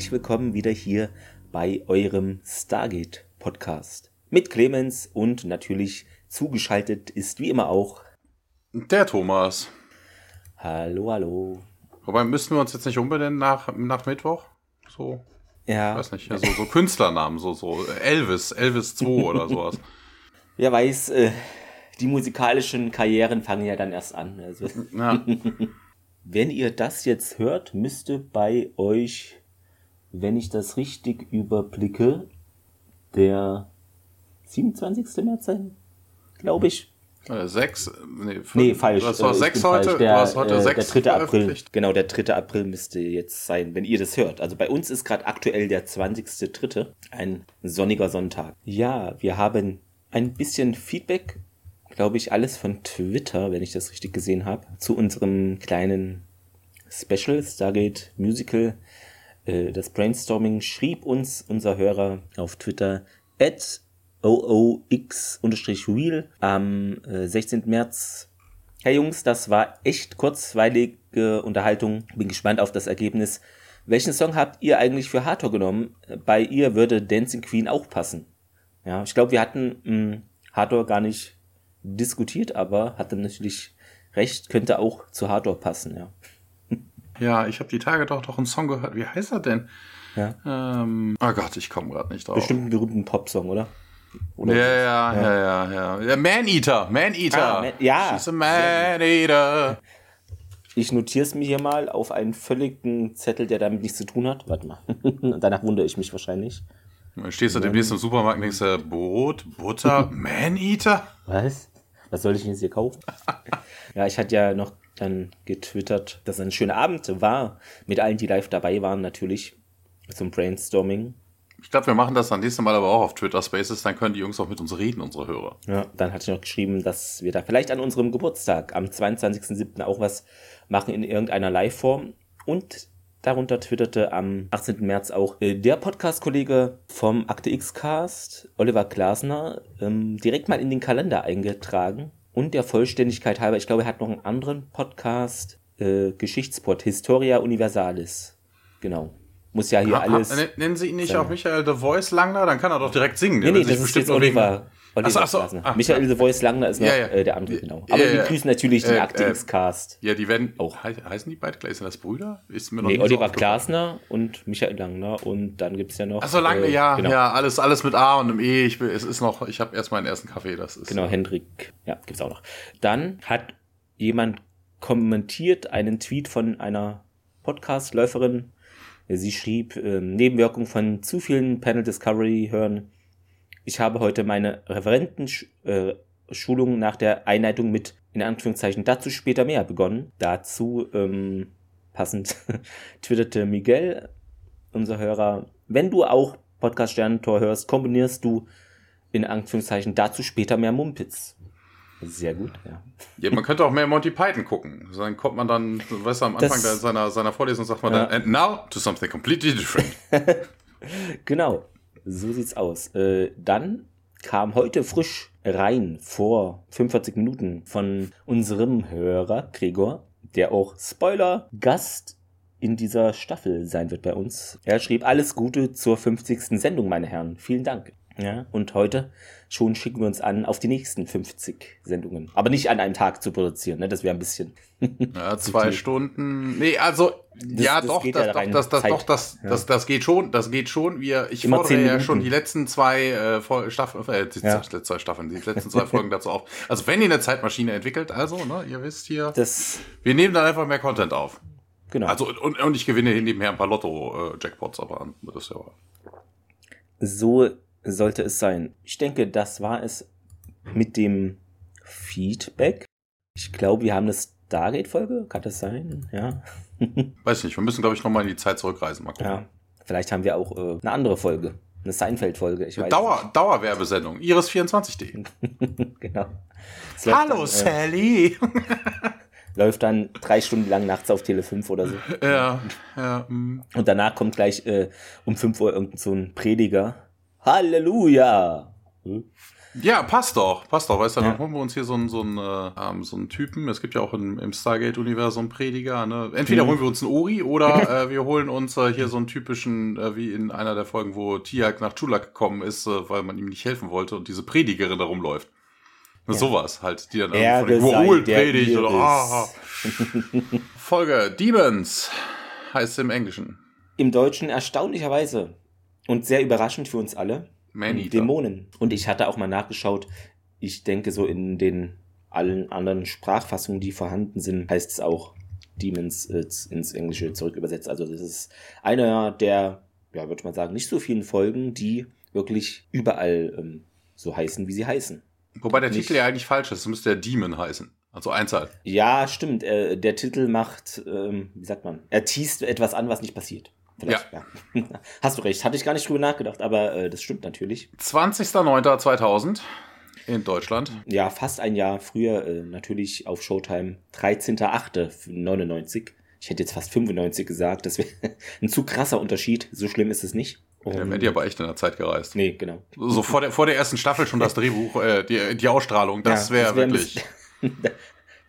herzlich willkommen wieder hier bei eurem Stargate Podcast. Mit Clemens und natürlich zugeschaltet ist wie immer auch der Thomas. Hallo, hallo. Wobei müssten wir uns jetzt nicht umbenennen nach, nach Mittwoch? So. Ja. Ich weiß nicht, so, so Künstlernamen, so, so Elvis, Elvis 2 oder sowas. Wer weiß, äh, die musikalischen Karrieren fangen ja dann erst an. Also. Ja. Wenn ihr das jetzt hört, müsste bei euch, wenn ich das richtig überblicke, der 27. März sein, glaube ich. Äh, sechs, nee, fünf, nee falsch. Was war äh, sechs heute? Falsch. Der, du heute äh, sechs der 3. April. Genau, der 3. April müsste jetzt sein, wenn ihr das hört. Also bei uns ist gerade aktuell der 20.3. Ein sonniger Sonntag. Ja, wir haben ein bisschen Feedback glaube ich, alles von Twitter, wenn ich das richtig gesehen habe, zu unserem kleinen Special Stargate Musical. Äh, das Brainstorming schrieb uns unser Hörer auf Twitter at oox-real am 16. Äh, März. Hey Jungs, das war echt kurzweilige Unterhaltung. Bin gespannt auf das Ergebnis. Welchen Song habt ihr eigentlich für Hardcore genommen? Bei ihr würde Dancing Queen auch passen. Ja, ich glaube, wir hatten mh, hm, Hardcore gar nicht diskutiert, aber hatte natürlich recht, könnte auch zu Hardcore passen, ja. Ja, ich habe die Tage doch doch einen Song gehört. Wie heißt er denn? Ja. Ähm, oh Gott, ich komme gerade nicht drauf. Bestimmt einen berühmten Popsong, oder? oder ja, ja, ja, ja, ja. Man Eater, Man Eater. Ah, man, ja. She's a Man Eater. Ich notiere es mir hier mal auf einen völligen Zettel, der damit nichts zu tun hat. Warte mal. Danach wundere ich mich wahrscheinlich. Dann stehst du demnächst im Supermarkt und denkst, Brot, Butter, Man Eater. Was? Was soll ich denn jetzt hier kaufen? ja, ich hatte ja noch dann getwittert, dass es ein schöner Abend war. Mit allen, die live dabei waren, natürlich zum Brainstorming. Ich glaube, wir machen das dann nächstes Mal aber auch auf Twitter Spaces, dann können die Jungs auch mit uns reden, unsere Hörer. Ja, dann hatte ich noch geschrieben, dass wir da vielleicht an unserem Geburtstag am 22.07. auch was machen in irgendeiner Live-Form. Und Darunter twitterte am 18. März auch äh, der Podcast-Kollege vom Akte X-Cast, Oliver Glasner, ähm, direkt mal in den Kalender eingetragen. Und der Vollständigkeit halber, ich glaube, er hat noch einen anderen Podcast, äh, Geschichtsport, Historia Universalis. Genau. Muss ja hier ha, alles. Ha, nennen Sie ihn nicht sein. auch Michael The Voice Langner? Dann kann er doch direkt singen. Nee, nee, das ist jetzt Oliver. Oliver achso, achso. Ach, Michael The Voice Langner ist noch ja, ja. Äh, der andere, genau. Aber ja, wir grüßen natürlich den äh, Akte äh, X-Cast. Ja, die werden auch. Heißen die beide gleich? Sind das Brüder? Ist mir noch nee, Oliver so Glasner und Michael Langner und dann gibt es ja noch. Achso, Langner, äh, ja, genau. ja, alles, alles mit A und einem E. Ich, es ist noch, ich habe erst meinen ersten Kaffee. Das ist, genau, Hendrik. Ja, gibt es auch noch. Dann hat jemand kommentiert einen Tweet von einer Podcast-Läuferin. Sie schrieb, äh, Nebenwirkung von zu vielen Panel Discovery hören ich habe heute meine Referentenschulung äh, nach der Einleitung mit, in Anführungszeichen, dazu später mehr begonnen. Dazu, ähm, passend, twitterte Miguel, unser Hörer, wenn du auch Podcast Sternentor hörst, kombinierst du in Anführungszeichen dazu später mehr Mumpitz. Sehr gut, ja. ja. Man könnte auch mehr Monty Python gucken. Dann kommt man dann, weißt du, am Anfang das, seiner, seiner Vorlesung sagt man ja. dann, and now to something completely different. genau. So sieht's aus. Äh, dann kam heute frisch rein vor 45 Minuten von unserem Hörer Gregor, der auch Spoiler Gast in dieser Staffel sein wird bei uns. Er schrieb alles Gute zur 50. Sendung, meine Herren. Vielen Dank. Ja, und heute schon schicken wir uns an, auf die nächsten 50 Sendungen. Aber nicht an einem Tag zu produzieren, ne? Das wäre ein bisschen. Ja, zwei Stunden. Nee, also, das, ja, das doch, das, ja doch, das, das, doch, das, ja. das, das geht schon, das geht schon. Wir, ich Immer fordere ja schon die letzten zwei äh, Staffeln, äh, die ja. zwei Staffeln, die letzten zwei Folgen dazu auf. Also, wenn ihr eine Zeitmaschine entwickelt, also, ne, ihr wisst hier, das, wir nehmen dann einfach mehr Content auf. Genau. Also, und, und ich gewinne nebenher ein paar Lotto-Jackpots, äh, aber das ist ja. So sollte es sein. Ich denke, das war es mit dem Feedback. Ich glaube, wir haben eine Stargate-Folge. Kann das sein? Ja. Weiß nicht. Wir müssen, glaube ich, nochmal in die Zeit zurückreisen. Mal gucken. Ja. Vielleicht haben wir auch äh, eine andere Folge. Eine Seinfeld-Folge. Dauer, Dauerwerbesendung. Iris24.de. genau. Hallo, dann, äh, Sally. läuft dann drei Stunden lang nachts auf Tele 5 oder so. Ja, ja. Mm. Und danach kommt gleich äh, um 5 Uhr irgendein so ein Prediger Halleluja! Hm? Ja, passt doch, passt doch. Weißt du, dann holen wir uns hier so einen, so einen, äh, ähm, so einen Typen. Es gibt ja auch im, im Stargate-Universum Prediger. Ne? Entweder mhm. holen wir uns einen Ori oder äh, wir holen uns äh, hier so einen typischen, äh, wie in einer der Folgen, wo Tiak nach Chulak gekommen ist, äh, weil man ihm nicht helfen wollte und diese Predigerin da rumläuft. Ja. Sowas halt, die dann er von dem predigt oder ah. Folge Demons heißt es im Englischen. Im Deutschen erstaunlicherweise und sehr überraschend für uns alle Dämonen. Und ich hatte auch mal nachgeschaut, ich denke so in den allen anderen Sprachfassungen, die vorhanden sind, heißt es auch Demons äh, ins Englische zurück übersetzt. Also das ist einer der, ja, würde man sagen, nicht so vielen Folgen, die wirklich überall ähm, so heißen, wie sie heißen. Wobei der nicht, Titel ja eigentlich falsch ist, es müsste der Demon heißen. Also Einzahl. Ja, stimmt. Äh, der Titel macht, ähm, wie sagt man, er teast etwas an, was nicht passiert. Vielleicht, ja. ja. Hast du recht, hatte ich gar nicht drüber nachgedacht, aber äh, das stimmt natürlich. 20.09.2000 in Deutschland. Ja, fast ein Jahr früher, äh, natürlich auf Showtime. 13.08.99. Ich hätte jetzt fast 95 gesagt, das wäre ein zu krasser Unterschied. So schlimm ist es nicht. Um, ja, die aber echt in der Zeit gereist. Nee, genau. So vor der, vor der ersten Staffel schon das Drehbuch, äh, die, die Ausstrahlung, das ja, wäre wär wirklich.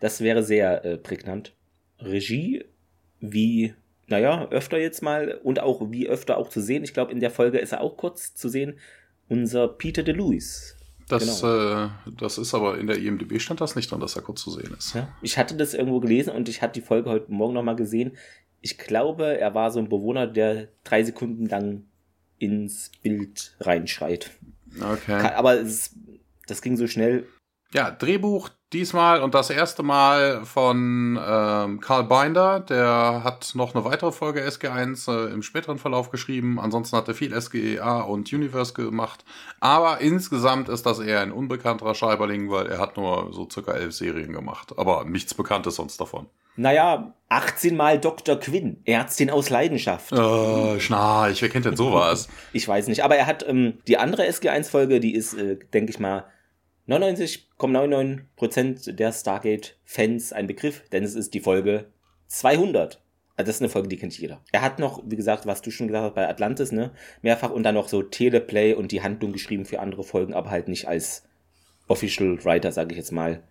das wäre sehr äh, prägnant. Regie, wie naja, öfter jetzt mal und auch wie öfter auch zu sehen. Ich glaube, in der Folge ist er auch kurz zu sehen. Unser Peter DeLuis. Das, genau. äh, das ist aber in der IMDb stand das nicht dran, dass er kurz zu sehen ist. Ja, ich hatte das irgendwo gelesen und ich hatte die Folge heute Morgen nochmal gesehen. Ich glaube, er war so ein Bewohner, der drei Sekunden lang ins Bild reinschreit. Okay. Aber es, das ging so schnell. Ja, Drehbuch Diesmal und das erste Mal von ähm, Karl Binder, der hat noch eine weitere Folge SG1 äh, im späteren Verlauf geschrieben. Ansonsten hat er viel SGA und Universe gemacht. Aber insgesamt ist das eher ein unbekannterer Schreiberling, weil er hat nur so circa elf Serien gemacht. Aber nichts Bekanntes sonst davon. Naja, 18 Mal Dr. Quinn, Ärztin aus Leidenschaft. Äh, Schnarch, wer kennt denn sowas? ich weiß nicht, aber er hat ähm, die andere SG1-Folge, die ist, äh, denke ich mal, 99,99% der Stargate-Fans ein Begriff, denn es ist die Folge 200. Also das ist eine Folge, die kennt jeder. Er hat noch, wie gesagt, was du schon gesagt hast bei Atlantis, ne, mehrfach und dann noch so Teleplay und die Handlung geschrieben für andere Folgen, aber halt nicht als Official Writer, sage ich jetzt mal,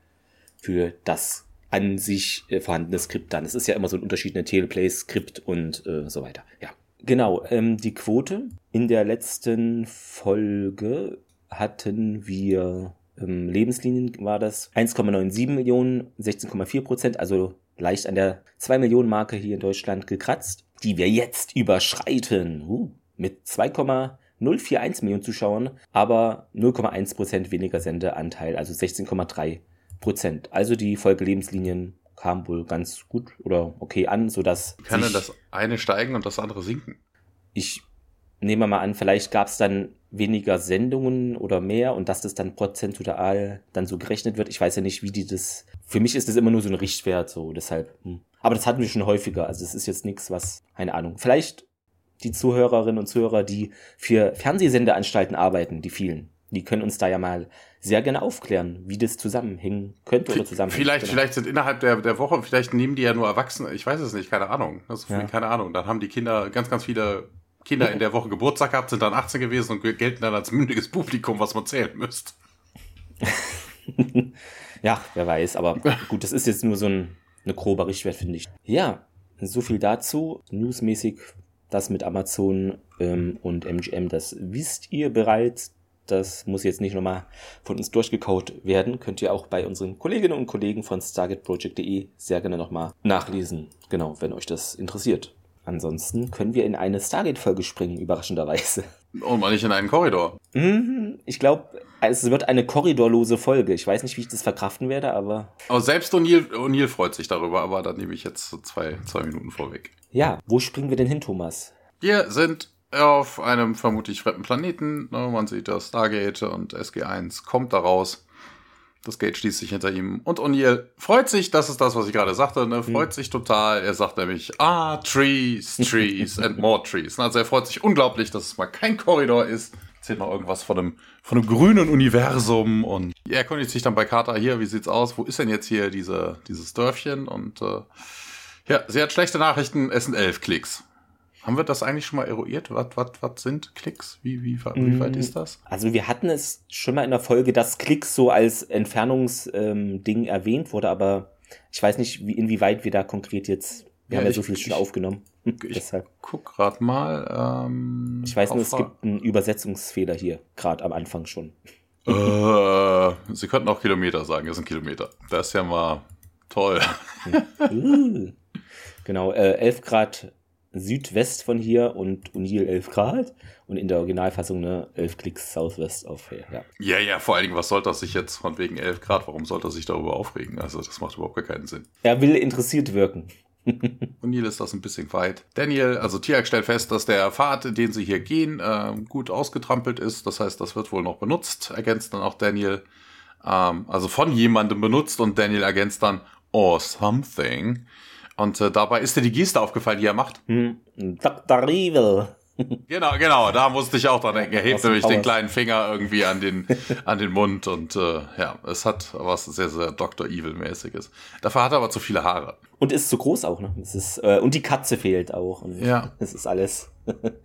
für das an sich äh, vorhandene Skript dann. Es ist ja immer so ein Unterschied, eine Teleplay, Skript und äh, so weiter. Ja. Genau, ähm, die Quote in der letzten Folge hatten wir ähm, Lebenslinien war das 1,97 Millionen, 16,4 Prozent, also leicht an der 2 Millionen Marke hier in Deutschland gekratzt, die wir jetzt überschreiten uh, mit 2,041 Millionen Zuschauern, aber 0,1 Prozent weniger Sendeanteil, also 16,3 Prozent. Also die Folge Lebenslinien kam wohl ganz gut oder okay an, sodass. Kann denn das eine steigen und das andere sinken? Ich nehme mal an, vielleicht gab es dann weniger Sendungen oder mehr und dass das dann prozentual dann so gerechnet wird. Ich weiß ja nicht, wie die das. Für mich ist das immer nur so ein Richtwert, so deshalb. Hm. Aber das hatten wir schon häufiger. Also es ist jetzt nichts, was, keine Ahnung. Vielleicht die Zuhörerinnen und Zuhörer, die für Fernsehsendeanstalten arbeiten, die vielen, die können uns da ja mal sehr gerne aufklären, wie das zusammenhängen könnte oder zusammenhängt. Vielleicht, genau. vielleicht sind innerhalb der, der Woche, vielleicht nehmen die ja nur Erwachsene, ich weiß es nicht, keine Ahnung. Also, ja. Keine Ahnung. Dann haben die Kinder ganz, ganz viele Kinder in der Woche Geburtstag gehabt, sind dann 18 gewesen und gelten dann als mündiges Publikum, was man zählen müsste. ja, wer weiß, aber gut, das ist jetzt nur so ein, eine grobe Richtwert, finde ich. Ja, so viel dazu. Newsmäßig das mit Amazon ähm, und MGM, das wisst ihr bereits. Das muss jetzt nicht nochmal von uns durchgekaut werden. Könnt ihr auch bei unseren Kolleginnen und Kollegen von StargateProject.de sehr gerne nochmal nachlesen. Genau, wenn euch das interessiert. Ansonsten können wir in eine Stargate-Folge springen, überraschenderweise. Und mal nicht in einen Korridor. Mhm, ich glaube, es wird eine korridorlose Folge. Ich weiß nicht, wie ich das verkraften werde, aber. Aber selbst O'Neill freut sich darüber, aber da nehme ich jetzt so zwei, zwei Minuten vorweg. Ja, wo springen wir denn hin, Thomas? Wir sind auf einem vermutlich fremden Planeten. Ne, man sieht das Stargate und SG1 kommt da raus. Das Gate schließt sich hinter ihm. Und O'Neill freut sich, das ist das, was ich gerade sagte, ne? freut mhm. sich total. Er sagt nämlich, ah, Trees, Trees and more Trees. Also er freut sich unglaublich, dass es mal kein Korridor ist. Erzählt mal irgendwas von einem, von einem grünen Universum. Und er erkundigt sich dann bei Carter hier, wie sieht's aus? Wo ist denn jetzt hier diese, dieses Dörfchen? Und äh, ja, sie hat schlechte Nachrichten, es sind elf Klicks. Haben wir das eigentlich schon mal eruiert? Was, was, was sind Klicks? Wie, wie, wie weit ist das? Also wir hatten es schon mal in der Folge, dass Klicks so als Entfernungsding ähm, erwähnt wurde, aber ich weiß nicht, wie, inwieweit wir da konkret jetzt, wir ja, haben ja so viel schon aufgenommen. Ich Deshalb. guck gerade mal. Ähm, ich weiß nur, es gibt einen Übersetzungsfehler hier, gerade am Anfang schon. Äh, Sie könnten auch Kilometer sagen, das sind Kilometer. Das ist ja mal toll. uh, genau, äh, 11 Grad Südwest von hier und Unil 11 Grad und in der Originalfassung ne, 11 Klicks Southwest auf ja. Ja, ja, vor allen Dingen, was sollte er sich jetzt von wegen 11 Grad, warum sollte er sich darüber aufregen? Also das macht überhaupt gar keinen Sinn. Er will interessiert wirken. O'Neill ist das ein bisschen weit. Daniel, also Tiag stellt fest, dass der Pfad, den sie hier gehen, äh, gut ausgetrampelt ist. Das heißt, das wird wohl noch benutzt, ergänzt dann auch Daniel. Ähm, also von jemandem benutzt und Daniel ergänzt dann, or something. Und äh, dabei ist dir die Geste aufgefallen, die er macht. Hm, Dr. Evil. Genau, genau, da musste ich auch dran denken. Er hebt nämlich den kleinen Finger irgendwie an den, an den Mund und äh, ja, es hat was sehr, sehr Dr. Evil-mäßiges. Dafür hat er aber zu viele Haare. Und ist zu groß auch, ne? Es ist, äh, und die Katze fehlt auch. Ja. Es ist alles.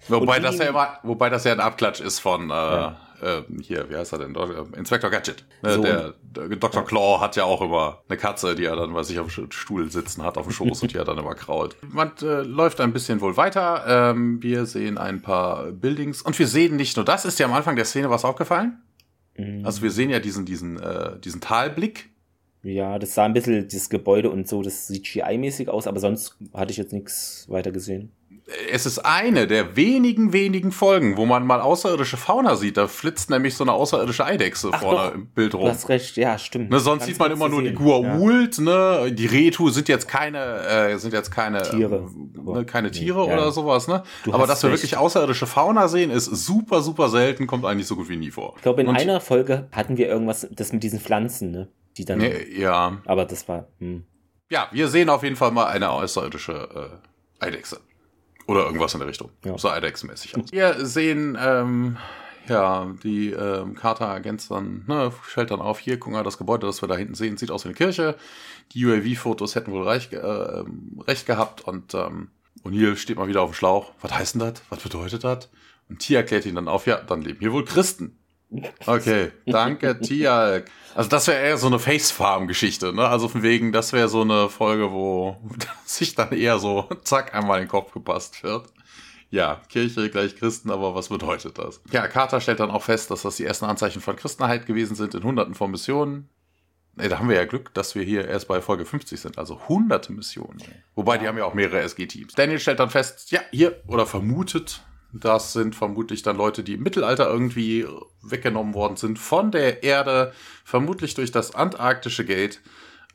wobei, das ja immer, wobei das ja ein Abklatsch ist von, äh, ja äh, hier, wie heißt er denn? Inspector Gadget. Ne? So. Der, der, Dr. Claw hat ja auch immer eine Katze, die er dann bei sich auf dem Stuhl sitzen hat, auf dem Schoß und die er dann immer krault. Man äh, läuft ein bisschen wohl weiter. Ähm, wir sehen ein paar Buildings und wir sehen nicht nur das. Ist dir am Anfang der Szene was aufgefallen? Mhm. Also wir sehen ja diesen, diesen, äh, diesen Talblick. Ja, das sah ein bisschen, dieses Gebäude und so, das CGI-mäßig aus, aber sonst hatte ich jetzt nichts weiter gesehen es ist eine der wenigen, wenigen Folgen, wo man mal außerirdische Fauna sieht. Da flitzt nämlich so eine außerirdische Eidechse Ach vorne doch, im Bild rum. Du hast recht, ja, stimmt. Ne, sonst Ganz sieht man immer nur die Gua'uld, ja. ne? Die Retu sind jetzt keine, äh, sind jetzt keine Tiere, ne, keine Tiere nee, oder ja. sowas, ne? Du Aber dass wir recht. wirklich außerirdische Fauna sehen, ist super, super selten, kommt eigentlich so gut wie nie vor. Ich glaube, in Und einer Folge hatten wir irgendwas, das mit diesen Pflanzen, ne? Die dann. Nee, ja. Aber das war. Hm. Ja, wir sehen auf jeden Fall mal eine außerirdische äh, Eidechse. Oder irgendwas in der Richtung. Ja. So IDEX-mäßig aus. Wir sehen, ähm, ja, die ähm, Carter ergänzt dann, ne, stellt dann auf, hier, guck mal, das Gebäude, das wir da hinten sehen, sieht aus wie eine Kirche. Die UAV-Fotos hätten wohl reich, äh, recht gehabt und ähm, O'Neill steht mal wieder auf dem Schlauch. Was heißt denn das? Was bedeutet das? Und Tia erklärt ihn dann auf, ja, dann leben hier wohl Christen. Okay, danke, Tia. Also das wäre eher so eine Facefarm-Geschichte, ne? Also von wegen, das wäre so eine Folge, wo sich dann eher so zack einmal in den Kopf gepasst wird. Ja, Kirche gleich Christen, aber was bedeutet das? Ja, Carter stellt dann auch fest, dass das die ersten Anzeichen von Christenheit gewesen sind in hunderten von Missionen. Ne, da haben wir ja Glück, dass wir hier erst bei Folge 50 sind, also hunderte Missionen. Wobei, die haben ja auch mehrere SG-Teams. Daniel stellt dann fest, ja, hier, oder vermutet, das sind vermutlich dann Leute, die im Mittelalter irgendwie weggenommen worden sind von der Erde, vermutlich durch das antarktische Gate.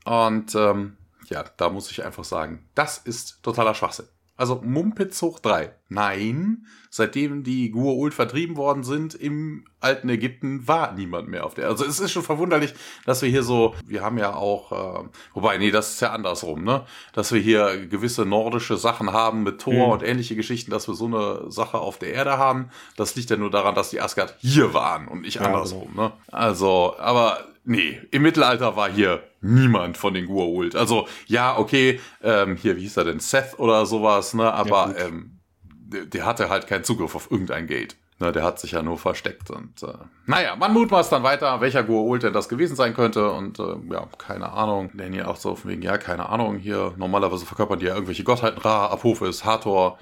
Und ähm, ja, da muss ich einfach sagen, das ist totaler Schwachsinn. Also Mumpitz hoch drei. Nein, seitdem die Gua'uld vertrieben worden sind im alten Ägypten, war niemand mehr auf der. Also es ist schon verwunderlich, dass wir hier so, wir haben ja auch, äh, wobei, nee, das ist ja andersrum, ne? Dass wir hier gewisse nordische Sachen haben mit Thor mhm. und ähnliche Geschichten, dass wir so eine Sache auf der Erde haben. Das liegt ja nur daran, dass die Asgard hier waren und nicht ja, andersrum, genau. ne? Also, aber Nee, im Mittelalter war hier niemand von den Gua'uld. Also, ja, okay, ähm, hier, wie hieß er denn, Seth oder sowas, ne, aber ja, ähm, der, der, hatte halt keinen Zugriff auf irgendein Gate. Ne, der hat sich ja nur versteckt und, äh, naja, man mutmaßt dann weiter, welcher Gua'uld denn das gewesen sein könnte und, äh, ja, keine Ahnung. Denn hier auch so von wegen, ja, keine Ahnung, hier, normalerweise verkörpern die ja irgendwelche Gottheiten, Ra, Apophis, Hathor,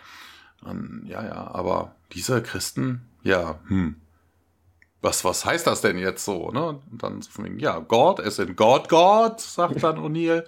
und, ja, ja, aber diese Christen, ja, hm, was, was heißt das denn jetzt so? Ne? Und dann von wegen, ja, Gott, es sind God, God, sagt dann O'Neill.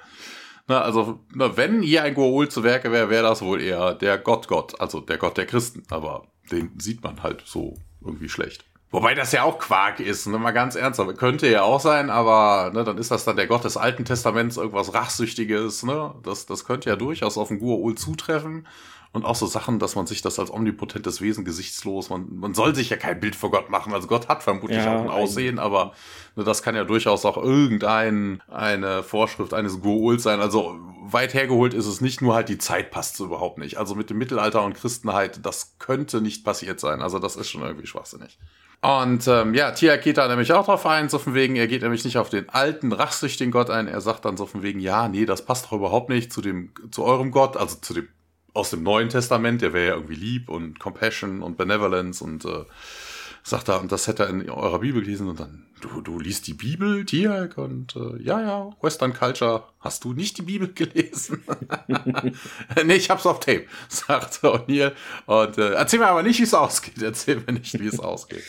Na, also, na, wenn hier ein Goa'uld zu Werke wäre, wäre das wohl eher der Gott, Gott, also der Gott der Christen. Aber den sieht man halt so irgendwie schlecht. Wobei das ja auch Quark ist, ne? mal ganz ernsthaft. Könnte ja auch sein, aber ne, dann ist das dann der Gott des Alten Testaments, irgendwas Rachsüchtiges. Ne? Das, das könnte ja durchaus auf den Gua'uld zutreffen. Und auch so Sachen, dass man sich das als omnipotentes Wesen gesichtslos, man, man soll sich ja kein Bild vor Gott machen. Also Gott hat vermutlich ja, auch ein Aussehen, aber ne, das kann ja durchaus auch irgendein eine Vorschrift eines Goa'uld sein. Also weit hergeholt ist es nicht, nur halt die Zeit passt so überhaupt nicht. Also mit dem Mittelalter und Christenheit, das könnte nicht passiert sein. Also das ist schon irgendwie schwachsinnig. Und ähm, ja, Tia geht da nämlich auch drauf ein, so von wegen, er geht nämlich nicht auf den alten, rachsüchtigen Gott ein, er sagt dann so von wegen, ja, nee, das passt doch überhaupt nicht zu dem, zu eurem Gott, also zu dem aus dem Neuen Testament, der wäre ja irgendwie lieb und Compassion und Benevolence und äh, sagt er, und das hätte er in eurer Bibel gelesen und dann, du, du liest die Bibel, Tiag, und äh, ja, ja, Western Culture, hast du nicht die Bibel gelesen? nee, ich hab's auf Tape, sagt O'Neill. Und äh, erzähl mir aber nicht, wie es ausgeht, erzähl mir nicht, wie es ausgeht.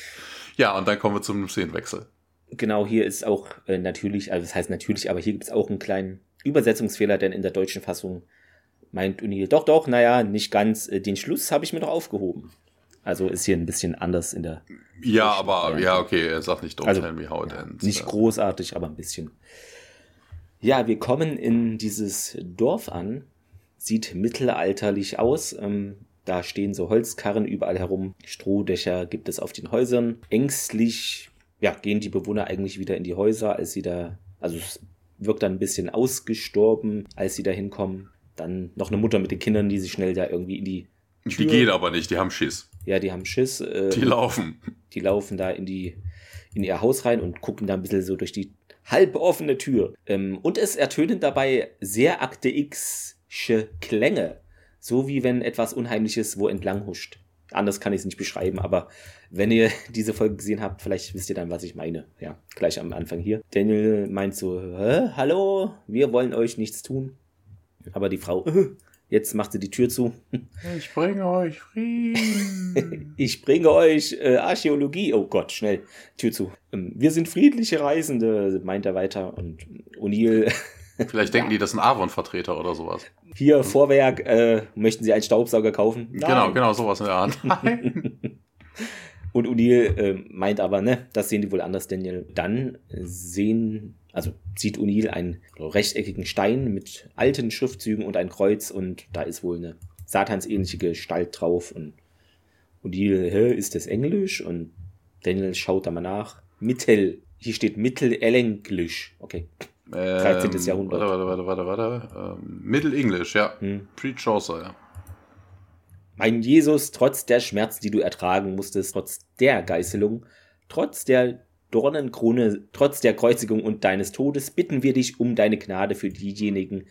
Ja, und dann kommen wir zum Szenenwechsel. Genau, hier ist auch äh, natürlich, also das heißt natürlich, aber hier gibt es auch einen kleinen Übersetzungsfehler, denn in der deutschen Fassung meint O'Neill, doch, doch, naja, nicht ganz, äh, den Schluss habe ich mir doch aufgehoben. Also ist hier ein bisschen anders in der. Ja, aber Variante. ja, okay, er sagt nicht Don't also, tell me how it ja, ends. Nicht großartig, aber ein bisschen. Ja, wir kommen in dieses Dorf an. Sieht mittelalterlich aus. Ähm, da stehen so Holzkarren überall herum. Strohdächer gibt es auf den Häusern. Ängstlich ja, gehen die Bewohner eigentlich wieder in die Häuser, als sie da. Also es wirkt dann ein bisschen ausgestorben, als sie da hinkommen. Dann noch eine Mutter mit den Kindern, die sich schnell da irgendwie in die Tür. Die gehen aber nicht, die haben Schiss. Ja, die haben Schiss. Äh, die laufen. Die laufen da in die in ihr Haus rein und gucken da ein bisschen so durch die halb offene Tür. Ähm, und es ertönen dabei sehr Akte X-sche Klänge. So wie wenn etwas Unheimliches wo entlang huscht. Anders kann ich es nicht beschreiben, aber wenn ihr diese Folge gesehen habt, vielleicht wisst ihr dann, was ich meine. Ja, gleich am Anfang hier. Daniel meint so, Hä? hallo, wir wollen euch nichts tun. Aber die Frau, Jetzt macht sie die Tür zu. Ich bringe euch Frieden. ich bringe euch äh, Archäologie. Oh Gott, schnell. Tür zu. Ähm, wir sind friedliche Reisende, meint er weiter. Und O'Neill. Vielleicht denken ja. die, das ist ein Avon-Vertreter oder sowas. Hier. Vorwerk, äh, möchten Sie einen Staubsauger kaufen? Nein. Genau, genau, sowas in der. Nein. Und O'Neill äh, meint aber, ne, das sehen die wohl anders, Daniel. Dann sehen also sieht O'Neill einen rechteckigen Stein mit alten Schriftzügen und ein Kreuz und da ist wohl eine satansähnliche Gestalt drauf und O'Neill, hä, ist das Englisch? Und Daniel schaut da mal nach. Mittel, hier steht Mittelenglisch. Okay. 13. Ähm, Jahrhundert. Warte, warte, warte, warte, warte. Ähm, Mittelenglisch, ja. Hm. Pre-Chaucer, ja. Mein Jesus, trotz der Schmerzen, die du ertragen musstest, trotz der Geißelung, trotz der Dornenkrone, trotz der Kreuzigung und deines Todes bitten wir dich um deine Gnade für diejenigen,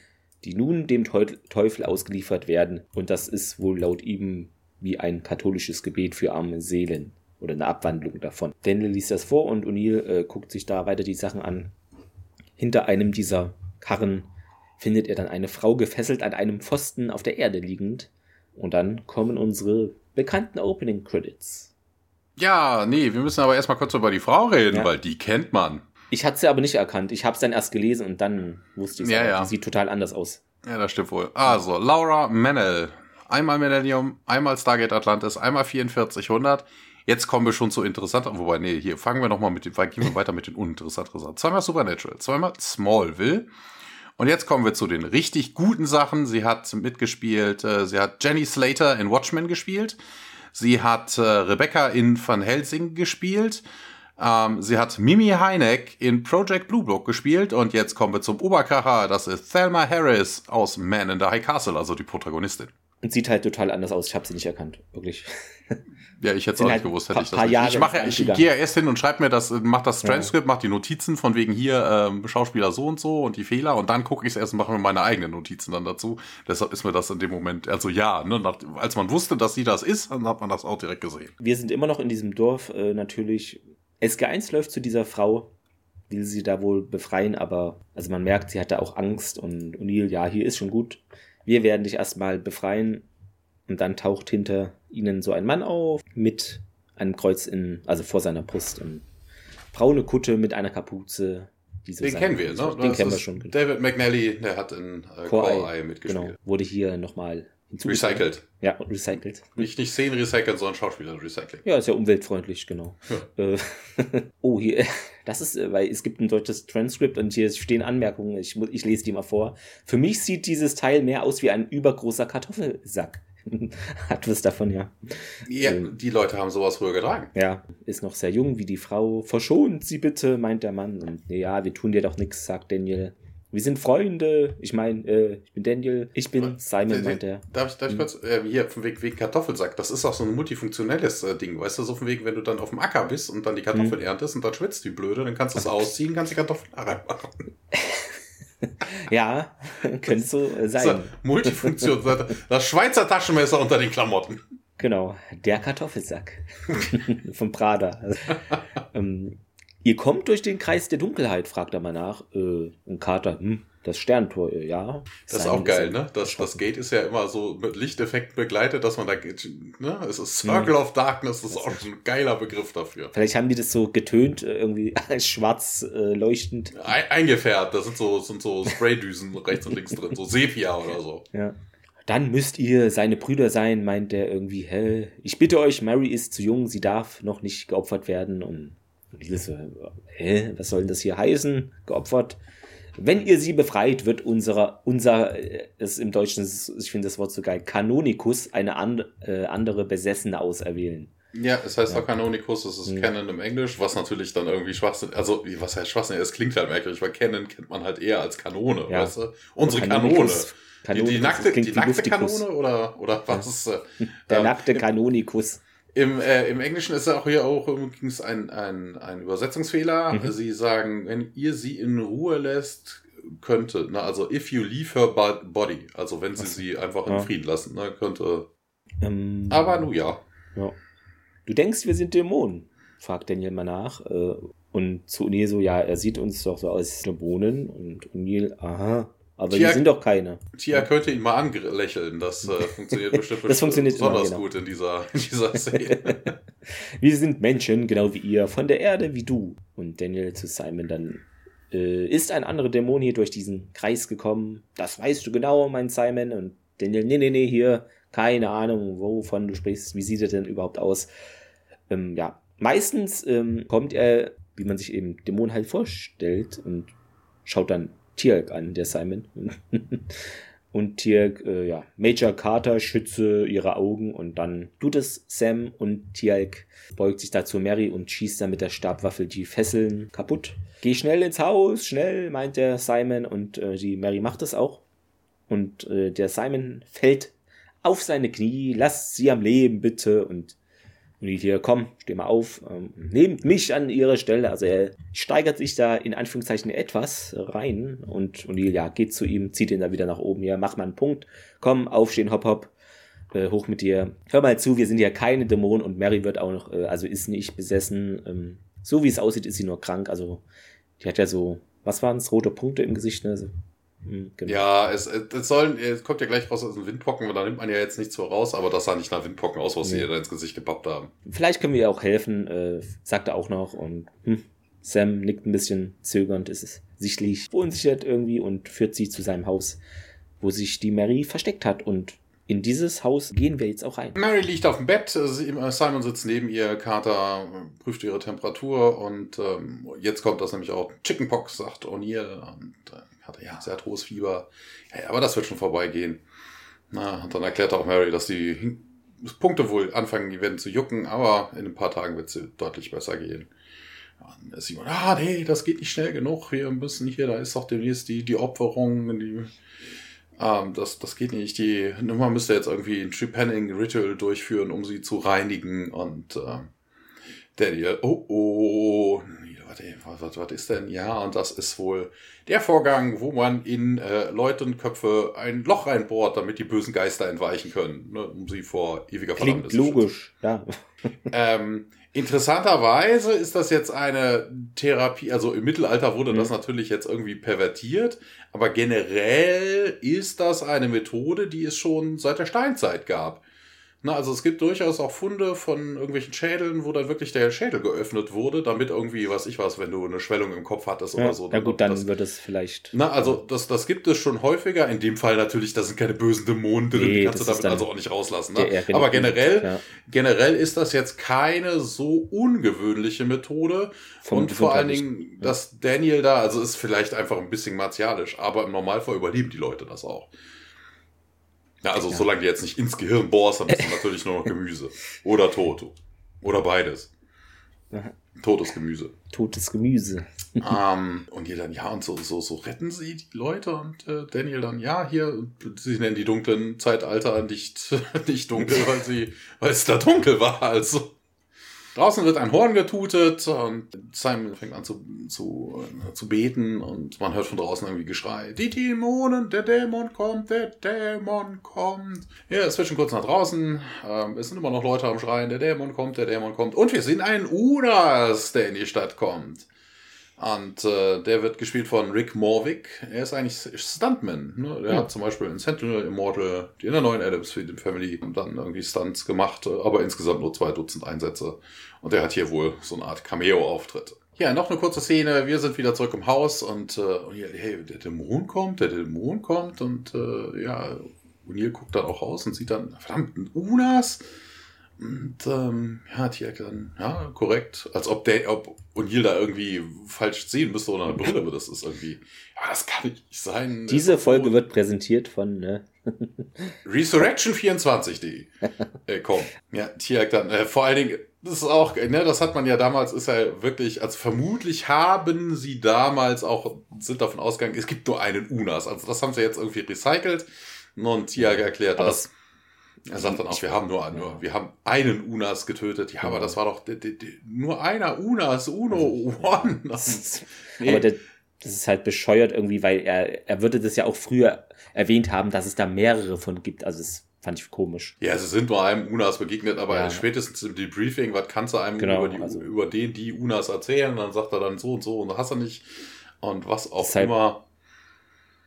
die nun dem Teufel ausgeliefert werden. Und das ist wohl laut ihm wie ein katholisches Gebet für arme Seelen oder eine Abwandlung davon. Daniel liest das vor und O'Neill äh, guckt sich da weiter die Sachen an. Hinter einem dieser Karren findet er dann eine Frau gefesselt an einem Pfosten auf der Erde liegend. Und dann kommen unsere bekannten Opening Credits. Ja, nee, wir müssen aber erstmal kurz über die Frau reden, ja. weil die kennt man. Ich hatte sie aber nicht erkannt. Ich habe es dann erst gelesen und dann wusste ich es. Ja, ja. Die sieht total anders aus. Ja, das stimmt wohl. Also, Laura Mennel. Einmal Millennium, einmal Stargate Atlantis, einmal 4400. Jetzt kommen wir schon zu interessant, wobei, nee, hier fangen wir nochmal mit dem, gehen wir weiter mit den uninteressanten Sachen. Zweimal Supernatural, zweimal Smallville. Und jetzt kommen wir zu den richtig guten Sachen. Sie hat mitgespielt, äh, sie hat Jenny Slater in Watchmen gespielt. Sie hat äh, Rebecca in Van Helsing gespielt. Ähm, sie hat Mimi Heineck in Project Blue Book gespielt. Und jetzt kommen wir zum Oberkracher. Das ist Thelma Harris aus Man in the High Castle, also die Protagonistin. Und sieht halt total anders aus. Ich habe sie nicht erkannt, wirklich. Ja, ich hätte es auch nicht halt gewusst, hätte ich das nicht. Ich, mache, ich gehe ja erst hin und schreibe mir das, mach das Transcript, ja. mach die Notizen von wegen hier ähm, Schauspieler so und so und die Fehler und dann gucke ich es erst und mache mir meine eigenen Notizen dann dazu. Deshalb ist mir das in dem Moment, also ja, ne, nach, als man wusste, dass sie das ist, dann hat man das auch direkt gesehen. Wir sind immer noch in diesem Dorf äh, natürlich. SG1 läuft zu dieser Frau, will sie da wohl befreien, aber also man merkt, sie hatte auch Angst und O'Neill, ja, hier ist schon gut. Wir werden dich erstmal befreien und dann taucht hinter ihnen so ein Mann auf mit einem Kreuz in, also vor seiner Brust. Und braune Kutte mit einer Kapuze. den kennen wir, ne? Den kennen wir schon. David McNally, der hat in äh, Core, Eye mitgespielt. Genau, wurde hier nochmal Recycelt. Ja, recycelt. Nicht, nicht Szenen recyceln, sondern Schauspieler recyceln. Ja, ist ja umweltfreundlich, genau. Ja. Äh, oh, hier, das ist, äh, weil es gibt ein deutsches Transkript und hier stehen Anmerkungen, ich, ich lese die mal vor. Für mich sieht dieses Teil mehr aus wie ein übergroßer Kartoffelsack. Hat was davon, ja. Ja, ähm, die Leute haben sowas früher getragen. Ja, ist noch sehr jung wie die Frau. Verschont sie bitte, meint der Mann. Und ja, wir tun dir doch nichts, sagt Daniel. Wir sind Freunde. Ich meine, äh, ich bin Daniel, ich bin Simon, meint er. Darf ich, darf ich hm. kurz, äh, hier, von wegen, wegen Kartoffelsack, das ist auch so ein multifunktionelles äh, Ding, weißt du, so von wegen, wenn du dann auf dem Acker bist und dann die Kartoffeln mhm. erntest und dann schwitzt die blöde, dann kannst du es ausziehen, kannst die Kartoffeln reinmachen. ja, Könnte so sein. Multifunktion. Das Schweizer Taschenmesser unter den Klamotten. Genau, der Kartoffelsack von Prada. ähm, ihr kommt durch den Kreis der Dunkelheit, fragt er mal nach. Äh, und Kater, hm, das Sterntor, äh, ja. Das ist auch geil, ne? Das, das Gate ist ja immer so mit Lichteffekten begleitet, dass man da geht, ne? Es ist Circle hm. of Darkness, das ist auch ein geiler Begriff dafür. Vielleicht haben die das so getönt, äh, irgendwie schwarz äh, leuchtend. Ein, eingefärbt, da sind so, sind so Spraydüsen rechts und links drin, so Sepia oder so. Ja. Dann müsst ihr seine Brüder sein, meint er irgendwie, hä? Ich bitte euch, Mary ist zu jung, sie darf noch nicht geopfert werden. Und Nils so, hä? Was soll das hier heißen? Geopfert? Wenn ihr sie befreit, wird unserer, unser, ist im Deutschen, ich finde das Wort so geil, Kanonikus eine and, äh, andere Besessene auserwählen. Ja, es heißt ja. auch Canonikus, das ist mhm. Canon im Englisch, was natürlich dann irgendwie Schwachsinn, also was heißt Schwachsinn, es klingt halt merkwürdig, weil Canon kennt man halt eher als Kanone, ja. weißt du? Unsere Kanone. Die, die, nackte, die nackte Kanone oder, oder was ist äh, Der ähm, nackte Kanonikus. Im, äh, Im Englischen ist ja auch hier auch übrigens ein, ein, ein Übersetzungsfehler. Mhm. Sie sagen, wenn ihr sie in Ruhe lässt, könnte, na, also if you leave her body, also wenn sie sie einfach in Frieden lassen, ne, könnte. Ähm, aber nun ja. ja. Du denkst, wir sind Dämonen? fragt Daniel mal nach. Äh, und zu O'Neill so, ja, er sieht uns doch so aus als Dämonen. Und O'Neill, aha, aber Tia, die sind doch keine. Tia könnte ihn mal anlächeln. Das äh, funktioniert bestimmt das funktioniert besonders immer, genau. gut in dieser, in dieser Szene. wir sind Menschen, genau wie ihr, von der Erde wie du. Und Daniel zu Simon dann. Äh, ist ein anderer Dämon hier durch diesen Kreis gekommen? Das weißt du genau, mein Simon. Und Daniel, nee, nee, nee, hier, keine Ahnung, wovon du sprichst. Wie sieht er denn überhaupt aus? Ähm, ja, meistens ähm, kommt er, wie man sich eben Dämon halt vorstellt und schaut dann Tirk an, der Simon. und Tirk, äh, ja, Major Carter schütze ihre Augen und dann tut es Sam und Tirk beugt sich dazu Mary und schießt dann mit der Stabwaffe die Fesseln kaputt. Geh schnell ins Haus, schnell, meint der Simon und äh, die Mary macht es auch. Und äh, der Simon fällt auf seine Knie, lasst sie am Leben bitte und und die hier, komm, steh mal auf, ähm, nehmt mich an ihre Stelle. Also er steigert sich da in Anführungszeichen etwas rein und, und die, ja, geht zu ihm, zieht ihn da wieder nach oben. Ja, mach mal einen Punkt, komm, aufstehen, hopp, hopp, äh, hoch mit dir. Hör mal zu, wir sind ja keine Dämonen und Mary wird auch noch, äh, also ist nicht besessen. Ähm, so wie es aussieht, ist sie nur krank. Also die hat ja so, was waren es, rote Punkte im Gesicht, ne? Hm, genau. Ja, es, es, sollen, es kommt ja gleich raus aus den Windpocken, und da nimmt man ja jetzt nichts so raus, aber das sah nicht nach Windpocken aus, was nee. sie ihr da ins Gesicht gepappt haben. Vielleicht können wir ihr auch helfen, äh, sagt er auch noch und hm, Sam nickt ein bisschen zögernd, ist es sichtlich verunsichert irgendwie und führt sie zu seinem Haus, wo sich die Mary versteckt hat und in dieses Haus gehen wir jetzt auch rein. Mary liegt auf dem Bett, Simon sitzt neben ihr, Carter prüft ihre Temperatur und ähm, jetzt kommt das nämlich auch Chickenpox, sagt O'Neill und äh, hatte ja sehr hohes Fieber. Ja, aber das wird schon vorbeigehen. Na, und dann erklärt auch Mary, dass die Punkte wohl anfangen, die werden zu jucken, aber in ein paar Tagen wird es deutlich besser gehen. Dann ist Simon, ah, nee, das geht nicht schnell genug. Wir müssen hier, da ist doch demnächst die, die Opferung, die, ähm, das, das geht nicht. Die Nummer müsste jetzt irgendwie ein Trepanning-Ritual durchführen, um sie zu reinigen und äh, Daniel, oh, oh, was, was ist denn? Ja, und das ist wohl der Vorgang, wo man in äh, Leutenköpfe ein Loch reinbohrt, damit die bösen Geister entweichen können, ne, um sie vor ewiger Verdammnis Klingt logisch, ja. ähm, interessanterweise ist das jetzt eine Therapie, also im Mittelalter wurde mhm. das natürlich jetzt irgendwie pervertiert, aber generell ist das eine Methode, die es schon seit der Steinzeit gab. Na, also es gibt durchaus auch Funde von irgendwelchen Schädeln, wo dann wirklich der Schädel geöffnet wurde, damit irgendwie, was ich weiß, wenn du eine Schwellung im Kopf hattest ja, oder so. Ja gut, dann das, wird es vielleicht. Na, also das, das gibt es schon häufiger. In dem Fall natürlich, das sind keine bösen Dämonen drin, nee, die kannst du damit also auch nicht rauslassen. Ne? Aber generell, ja. generell ist das jetzt keine so ungewöhnliche Methode. Vom und vor allen Dingen, dass Daniel da, also ist vielleicht einfach ein bisschen martialisch, aber im Normalfall überleben die Leute das auch. Ja, also ja. solange du jetzt nicht ins Gehirn bohrst, dann ist es natürlich nur noch Gemüse. Oder Toto. Oder beides. Totes Gemüse. Totes Gemüse. ähm, und die dann, ja, und so, so, so retten sie die Leute und äh, Daniel dann, ja, hier, sie nennen die dunklen Zeitalter nicht, nicht dunkel, weil sie, weil es da dunkel war, also. Draußen wird ein Horn getutet und Simon fängt an zu, zu, äh, zu beten und man hört von draußen irgendwie Geschrei. Die Dämonen, der Dämon kommt, der Dämon kommt. Ja, es wird schon kurz nach draußen. Ähm, es sind immer noch Leute am Schreien, der Dämon kommt, der Dämon kommt. Und wir sehen einen Unas, der in die Stadt kommt. Und äh, der wird gespielt von Rick Morwick. Er ist eigentlich Stuntman. Ne? Der ja. hat zum Beispiel in Sentinel Immortal, die in der neuen Adams Family, dann irgendwie Stunts gemacht, aber insgesamt nur zwei Dutzend Einsätze. Und der hat hier wohl so eine Art Cameo-Auftritt. Ja, noch eine kurze Szene. Wir sind wieder zurück im Haus und, äh, und hey, der Dämon kommt, der Dämon kommt und äh, ja, O'Neill guckt dann auch raus und sieht dann, verdammt, ein Unas. Und ähm, ja, Tiak dann, ja, korrekt. Als ob der, ob O'Neill da irgendwie falsch sehen müsste oder eine Brille, aber das ist irgendwie, ja, das kann nicht sein. Diese Folge wird präsentiert von, ne? Resurrection24.de. äh, komm. Ja, Tiak dann, äh, vor allen Dingen, das ist auch, ne, das hat man ja damals, ist ja wirklich, also vermutlich haben sie damals auch, sind davon ausgegangen, es gibt nur einen Unas. Also das haben sie jetzt irgendwie recycelt. Und Tiak erklärt aber das er sagt dann auch, wir haben nur, nur wir haben einen Unas getötet. Ja, aber das war doch die, die, nur einer Unas, Uno, One. nee. Aber der, das ist halt bescheuert irgendwie, weil er, er würde das ja auch früher erwähnt haben, dass es da mehrere von gibt. Also es fand ich komisch. Ja, sie sind nur einem Unas begegnet, aber ja. spätestens im Debriefing, was kannst du einem genau, über, die, also, über den, die Unas erzählen? Dann sagt er dann so und so und hast du nicht. Und was auch immer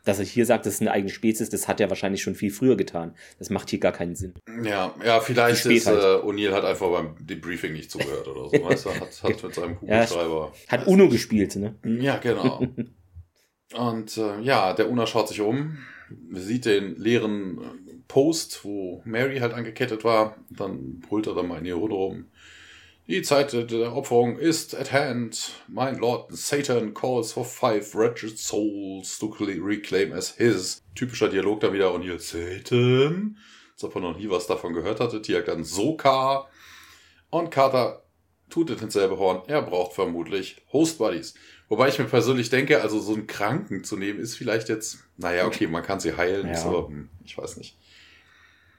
dass er hier sagt, das ist eine eigene Spezies, das hat er wahrscheinlich schon viel früher getan. Das macht hier gar keinen Sinn. Ja, ja, vielleicht ist halt. äh, O'Neill hat einfach beim Debriefing nicht zugehört oder so. weißt du, hat, hat mit seinem Kugelschreiber. Ja, hat Uno gespielt, ne? Ja, genau. Und äh, ja, der Una schaut sich um, sieht den leeren Post, wo Mary halt angekettet war. Dann brüllt er dann mal in ihr Runde rum. Die Zeit der Opferung ist at hand. Mein Lord Satan calls for five wretched souls to reclaim as his. Typischer Dialog dann wieder und hier Satan. Als ob er noch nie was davon gehört hatte. Tiak dann Soka. Und Carter tut in dasselbe Horn. Er braucht vermutlich Host Buddies. Wobei ich mir persönlich denke, also so einen Kranken zu nehmen, ist vielleicht jetzt, naja, okay, man kann sie heilen, ja. aber hm, ich weiß nicht.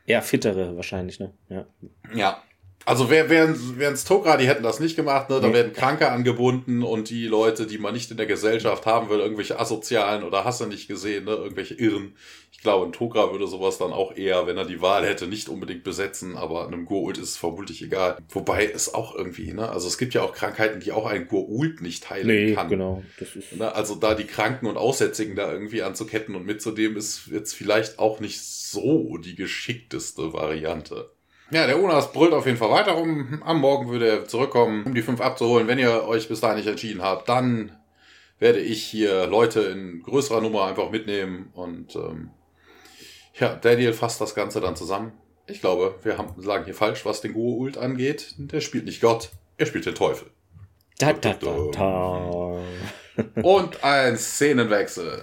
Eher fittere wahrscheinlich, ne? Ja. Ja, also wären wären Tokra, die hätten das nicht gemacht, ne? Da werden Kranke angebunden und die Leute, die man nicht in der Gesellschaft haben will, irgendwelche Asozialen oder hast du nicht gesehen, ne? Irgendwelche Irren. Ich glaube, ein Tokra würde sowas dann auch eher, wenn er die Wahl hätte, nicht unbedingt besetzen, aber einem Gurult ist es vermutlich egal. Wobei es auch irgendwie, ne? Also es gibt ja auch Krankheiten, die auch ein Gurult nicht heilen nee, kann. Genau, das ist. Ne? Also da die Kranken und Aussätzigen da irgendwie anzuketten und mitzunehmen, ist jetzt vielleicht auch nicht so die geschickteste Variante. Ja, der Unas brüllt auf jeden Fall weiter rum. Am Morgen würde er zurückkommen, um die fünf abzuholen. Wenn ihr euch bis dahin nicht entschieden habt, dann werde ich hier Leute in größerer Nummer einfach mitnehmen. Und ähm, ja, Daniel fasst das Ganze dann zusammen. Ich glaube, wir haben, sagen hier falsch, was den Goa'uld angeht. Der spielt nicht Gott, er spielt den Teufel. Da, da, da, da. Und ein Szenenwechsel.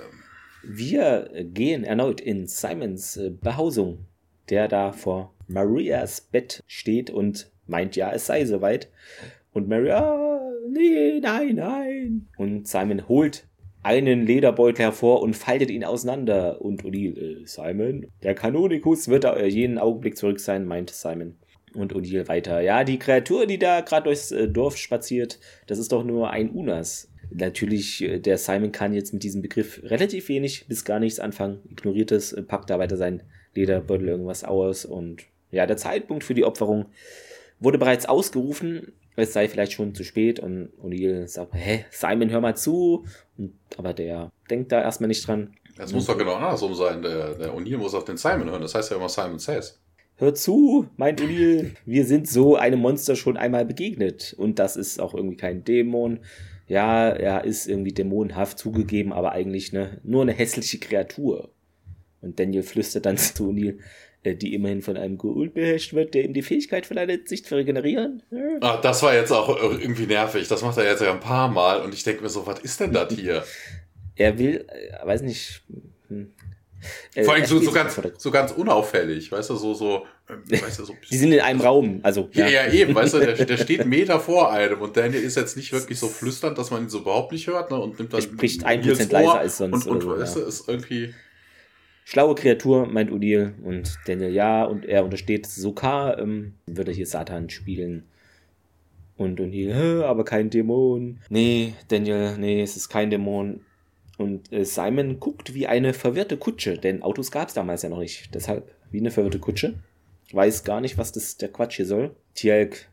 Wir gehen erneut in Simons Behausung, der da vor Marias Bett steht und meint, ja, es sei soweit. Und Maria, nee, nein, nein. Und Simon holt einen Lederbeutel hervor und faltet ihn auseinander. Und O'Neill, äh, Simon, der Kanonikus wird da jeden Augenblick zurück sein, meint Simon. Und O'Neill weiter, ja, die Kreatur, die da gerade durchs äh, Dorf spaziert, das ist doch nur ein Unas. Natürlich, äh, der Simon kann jetzt mit diesem Begriff relativ wenig bis gar nichts anfangen, ignoriert es, äh, packt da weiter sein Lederbeutel irgendwas aus und ja, der Zeitpunkt für die Opferung wurde bereits ausgerufen, es sei vielleicht schon zu spät und O'Neill sagt, hä, Simon, hör mal zu. Und, aber der denkt da erstmal nicht dran. Das muss doch genau andersrum sein. Der, der O'Neill muss auf den Simon hören. Das heißt ja immer Simon says. Hör zu, meint O'Neill. Wir sind so einem Monster schon einmal begegnet. Und das ist auch irgendwie kein Dämon. Ja, er ist irgendwie dämonenhaft zugegeben, aber eigentlich ne, nur eine hässliche Kreatur. Und Daniel flüstert dann zu O'Neill, die immerhin von einem Goa'uld beherrscht wird, der ihm die Fähigkeit verleiht, sich zu regenerieren. Ach, das war jetzt auch irgendwie nervig. Das macht er jetzt ja ein paar Mal und ich denke mir so, was ist denn das hier? er will, äh, weiß nicht. Hm. Äh, Vor allem so, so, ganz, so ganz unauffällig, weißt du, so, so, äh, weißt du, so. Die sind in einem Raum, also. Ja, ja, ja eben, weißt du, der, der steht Meter vor einem und Daniel ist jetzt nicht wirklich so flüsternd, dass man ihn so überhaupt nicht hört, ne, und nimmt dann. Er spricht ein Prozent leiser als sonst. Und, und so, weißt du, ist irgendwie, Schlaue Kreatur, meint Udil. Und Daniel ja, und er untersteht Sokar, ähm, würde hier Satan spielen. Und O'Neill, aber kein Dämon. Nee, Daniel, nee, es ist kein Dämon. Und äh, Simon guckt wie eine verwirrte Kutsche, denn Autos gab es damals ja noch nicht. Deshalb wie eine verwirrte Kutsche. Weiß gar nicht, was das der Quatsch hier soll. Tjalk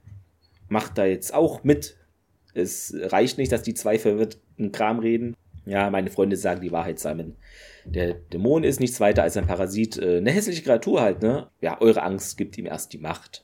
macht da jetzt auch mit. Es reicht nicht, dass die zwei verwirrten Kram reden. Ja, meine Freunde sagen die Wahrheit, Simon. Der Dämon ist nichts weiter als ein Parasit, äh, eine hässliche Kreatur halt, ne? Ja, eure Angst gibt ihm erst die Macht.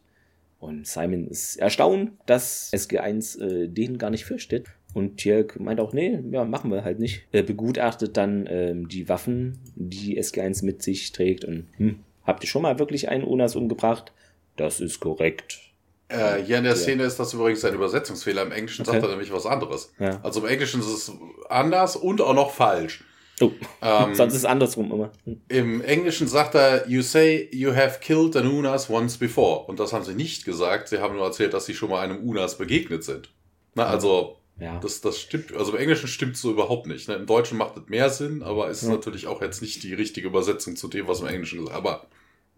Und Simon ist erstaunt, dass SG1 äh, den gar nicht fürchtet. Und Tjerk meint auch, nee, ja, machen wir halt nicht. Er begutachtet dann ähm, die Waffen, die SG1 mit sich trägt. Und hm, habt ihr schon mal wirklich einen Unas umgebracht? Das ist korrekt. Äh, hier in der Szene ist das übrigens ein Übersetzungsfehler. Im Englischen okay. sagt er nämlich was anderes. Ja. Also im Englischen ist es anders und auch noch falsch. Oh, ähm, sonst ist es andersrum immer. Hm. Im Englischen sagt er, you say you have killed an Unas once before. Und das haben sie nicht gesagt. Sie haben nur erzählt, dass sie schon mal einem Unas begegnet sind. Na, also, ja. das, das stimmt. Also im Englischen stimmt so überhaupt nicht. Ne? Im Deutschen macht es mehr Sinn, aber es ist ja. natürlich auch jetzt nicht die richtige Übersetzung zu dem, was im Englischen ist. Aber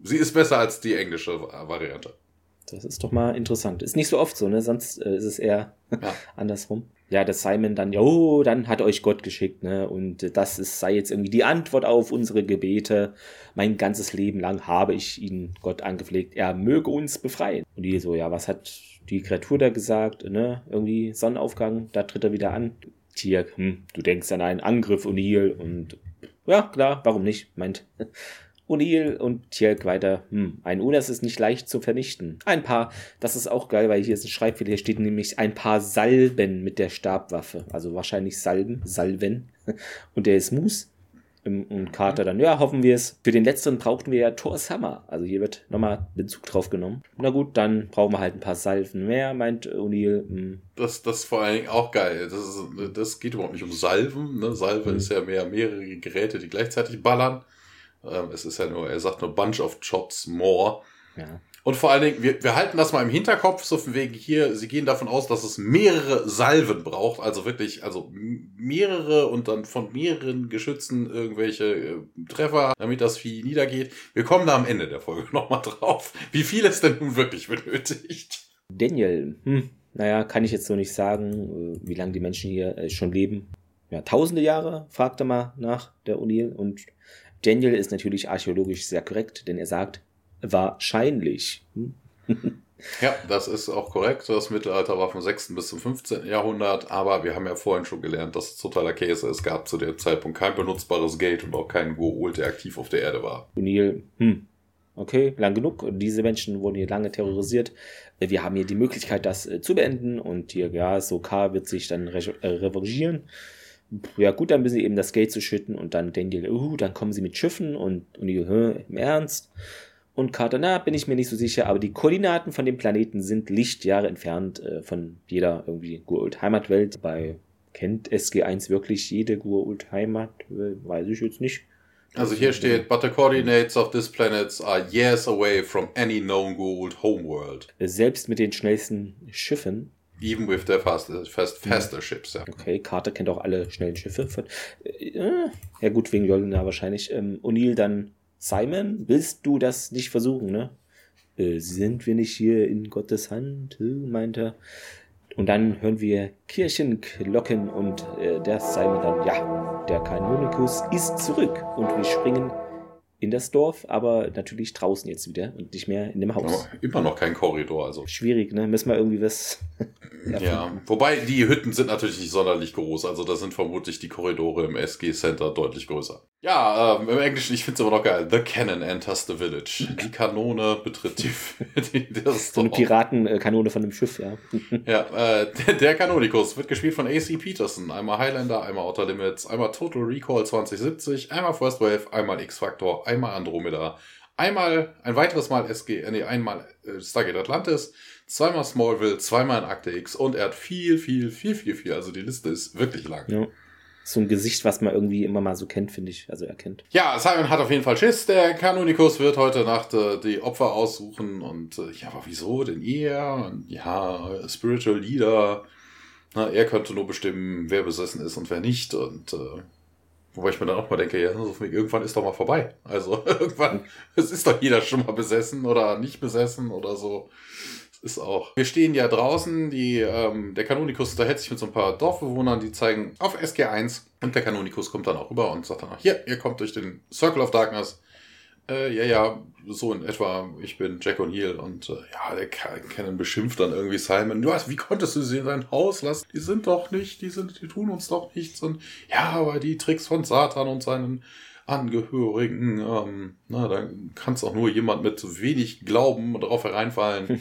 sie ist besser als die englische Variante. Das ist doch mal interessant. Ist nicht so oft so, ne? Sonst äh, ist es eher ja. andersrum. Ja, dass Simon dann, ja, oh, dann hat euch Gott geschickt, ne? Und das ist, sei jetzt irgendwie die Antwort auf unsere Gebete. Mein ganzes Leben lang habe ich ihn Gott angepflegt. Er möge uns befreien. Und die so, ja, was hat die Kreatur da gesagt, ne? Irgendwie Sonnenaufgang, da tritt er wieder an. Tier, hm, du denkst an einen Angriff, O'Neill, und ja, klar, warum nicht, meint O'Neill und Tjelk weiter, hm, ein Unas ist nicht leicht zu vernichten. Ein paar, das ist auch geil, weil hier ist ein Schreibfehler, hier steht nämlich ein paar Salben mit der Stabwaffe. Also wahrscheinlich Salben, Salven. Und der ist Moose. Und Carter dann, ja, hoffen wir es. Für den letzten brauchten wir ja Thor's Hammer. Also hier wird nochmal Bezug drauf genommen. Na gut, dann brauchen wir halt ein paar Salven mehr, meint O'Neill. Hm. Das, das ist vor allen Dingen auch geil. Das, ist, das geht überhaupt nicht um Salven. Ne? Salve mhm. ist ja mehr mehrere Geräte, die gleichzeitig ballern. Ähm, es ist ja nur, er sagt nur Bunch of Chops more. Ja. Und vor allen Dingen, wir, wir halten das mal im Hinterkopf, so von wegen hier, sie gehen davon aus, dass es mehrere Salven braucht, also wirklich, also mehrere und dann von mehreren Geschützen irgendwelche äh, Treffer, damit das Vieh niedergeht. Wir kommen da am Ende der Folge nochmal drauf, wie viel es denn nun wirklich benötigt. Daniel, hm, naja, kann ich jetzt so nicht sagen, äh, wie lange die Menschen hier äh, schon leben. Ja, tausende Jahre, fragte mal nach der O'Neill und Daniel ist natürlich archäologisch sehr korrekt, denn er sagt wahrscheinlich. ja, das ist auch korrekt. Das Mittelalter war vom 6. bis zum 15. Jahrhundert, aber wir haben ja vorhin schon gelernt, dass es totaler Käse ist. Es gab zu dem Zeitpunkt kein benutzbares Gate und auch keinen Goa'uld, der aktiv auf der Erde war. O'Neill, hm, okay, lang genug. Diese Menschen wurden hier lange terrorisiert. Wir haben hier die Möglichkeit, das äh, zu beenden und hier, ja, Sokar wird sich dann re äh, revanchieren ja gut, dann müssen sie eben das Geld zu schütten und dann denken die, uh, dann kommen sie mit Schiffen und, und die, im Ernst. Und Carter, na, bin ich mir nicht so sicher, aber die Koordinaten von dem Planeten sind Lichtjahre entfernt äh, von jeder irgendwie Gurult Heimatwelt. Bei kennt SG1 wirklich jede Gurult Heimat? Weiß ich jetzt nicht. Also hier steht, but the coordinates of this planet are years away from any known Gurult homeworld. Selbst mit den schnellsten Schiffen Even with their faster, fast, faster ships, ja. Okay, Carter kennt auch alle schnellen Schiffe. Von, äh, ja gut, wegen Jolina wahrscheinlich. Ähm, O'Neill dann, Simon, willst du das nicht versuchen, ne? Äh, sind wir nicht hier in Gottes Hand, äh, meint er. Und dann hören wir Kirchenglocken und äh, der Simon dann, ja, der Kanonikus ist zurück und wir springen in das Dorf, aber natürlich draußen jetzt wieder und nicht mehr in dem Haus. Ja, immer noch kein Korridor, also. Schwierig, ne? Müssen wir irgendwie was. ja, wobei die Hütten sind natürlich nicht sonderlich groß, also da sind vermutlich die Korridore im SG Center deutlich größer. Ja, ähm, im Englischen, ich finde es aber noch geil. The Cannon enters the village. Die Kanone betritt die, die das So eine Piratenkanone von dem Schiff, ja. ja, äh, der, der Kanonikus wird gespielt von AC Peterson. Einmal Highlander, einmal Outer Limits, einmal Total Recall 2070, einmal First Wave, einmal X-Factor, einmal Andromeda, einmal, ein weiteres Mal SG, äh, nee, einmal äh, Stargate Atlantis, zweimal Smallville, zweimal in Akte X und er hat viel, viel, viel, viel, viel. Also die Liste ist wirklich lang. Ja so ein Gesicht, was man irgendwie immer mal so kennt, finde ich, also erkennt. Ja, Simon hat auf jeden Fall Schiss. Der Kanonikus wird heute Nacht äh, die Opfer aussuchen und äh, ja, aber wieso denn er? Und, ja, Spiritual Leader. Na, er könnte nur bestimmen, wer besessen ist und wer nicht. Und äh, wobei ich mir dann auch mal denke, ja, irgendwann ist doch mal vorbei. Also irgendwann, es ist doch jeder schon mal besessen oder nicht besessen oder so. ist auch. Wir stehen ja draußen, die, ähm, der Kanonikus unterhält sich mit so ein paar Dorfbewohnern, die zeigen auf SG1 und der Kanonikus kommt dann auch rüber und sagt dann auch, hier, ihr kommt durch den Circle of Darkness. Äh, ja, ja, so in etwa, ich bin Jack O'Neill und äh, ja, der Cannon beschimpft dann irgendwie Simon. Du weißt, wie konntest du sie in dein Haus lassen? Die sind doch nicht, die sind, die tun uns doch nichts und ja, aber die Tricks von Satan und seinen Angehörigen, ähm, na, dann kann es auch nur jemand mit wenig Glauben darauf hereinfallen. Hm.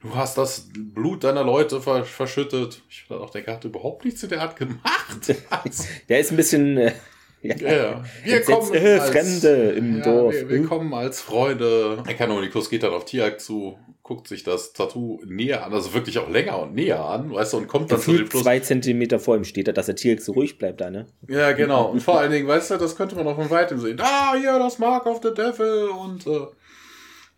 Du hast das Blut deiner Leute verschüttet. Ich dann auch denke, er hat überhaupt nichts in der Art gemacht. der ist ein bisschen. Äh, ja, ja. Wir kommen äh, als, Fremde im ja, Dorf. Wir, wir, kommen als Freunde. Der Kanonikus geht dann auf Tiag zu, guckt sich das Tattoo näher an, also wirklich auch länger und näher an, weißt du, und kommt dann zu dem Schluss. zwei Zentimeter vor ihm steht, dass der Tiag so ruhig bleibt da, ne? Ja, genau. Und vor allen Dingen, weißt du, das könnte man auch von weitem sehen. Ah, ja, das Mark of the Devil und äh,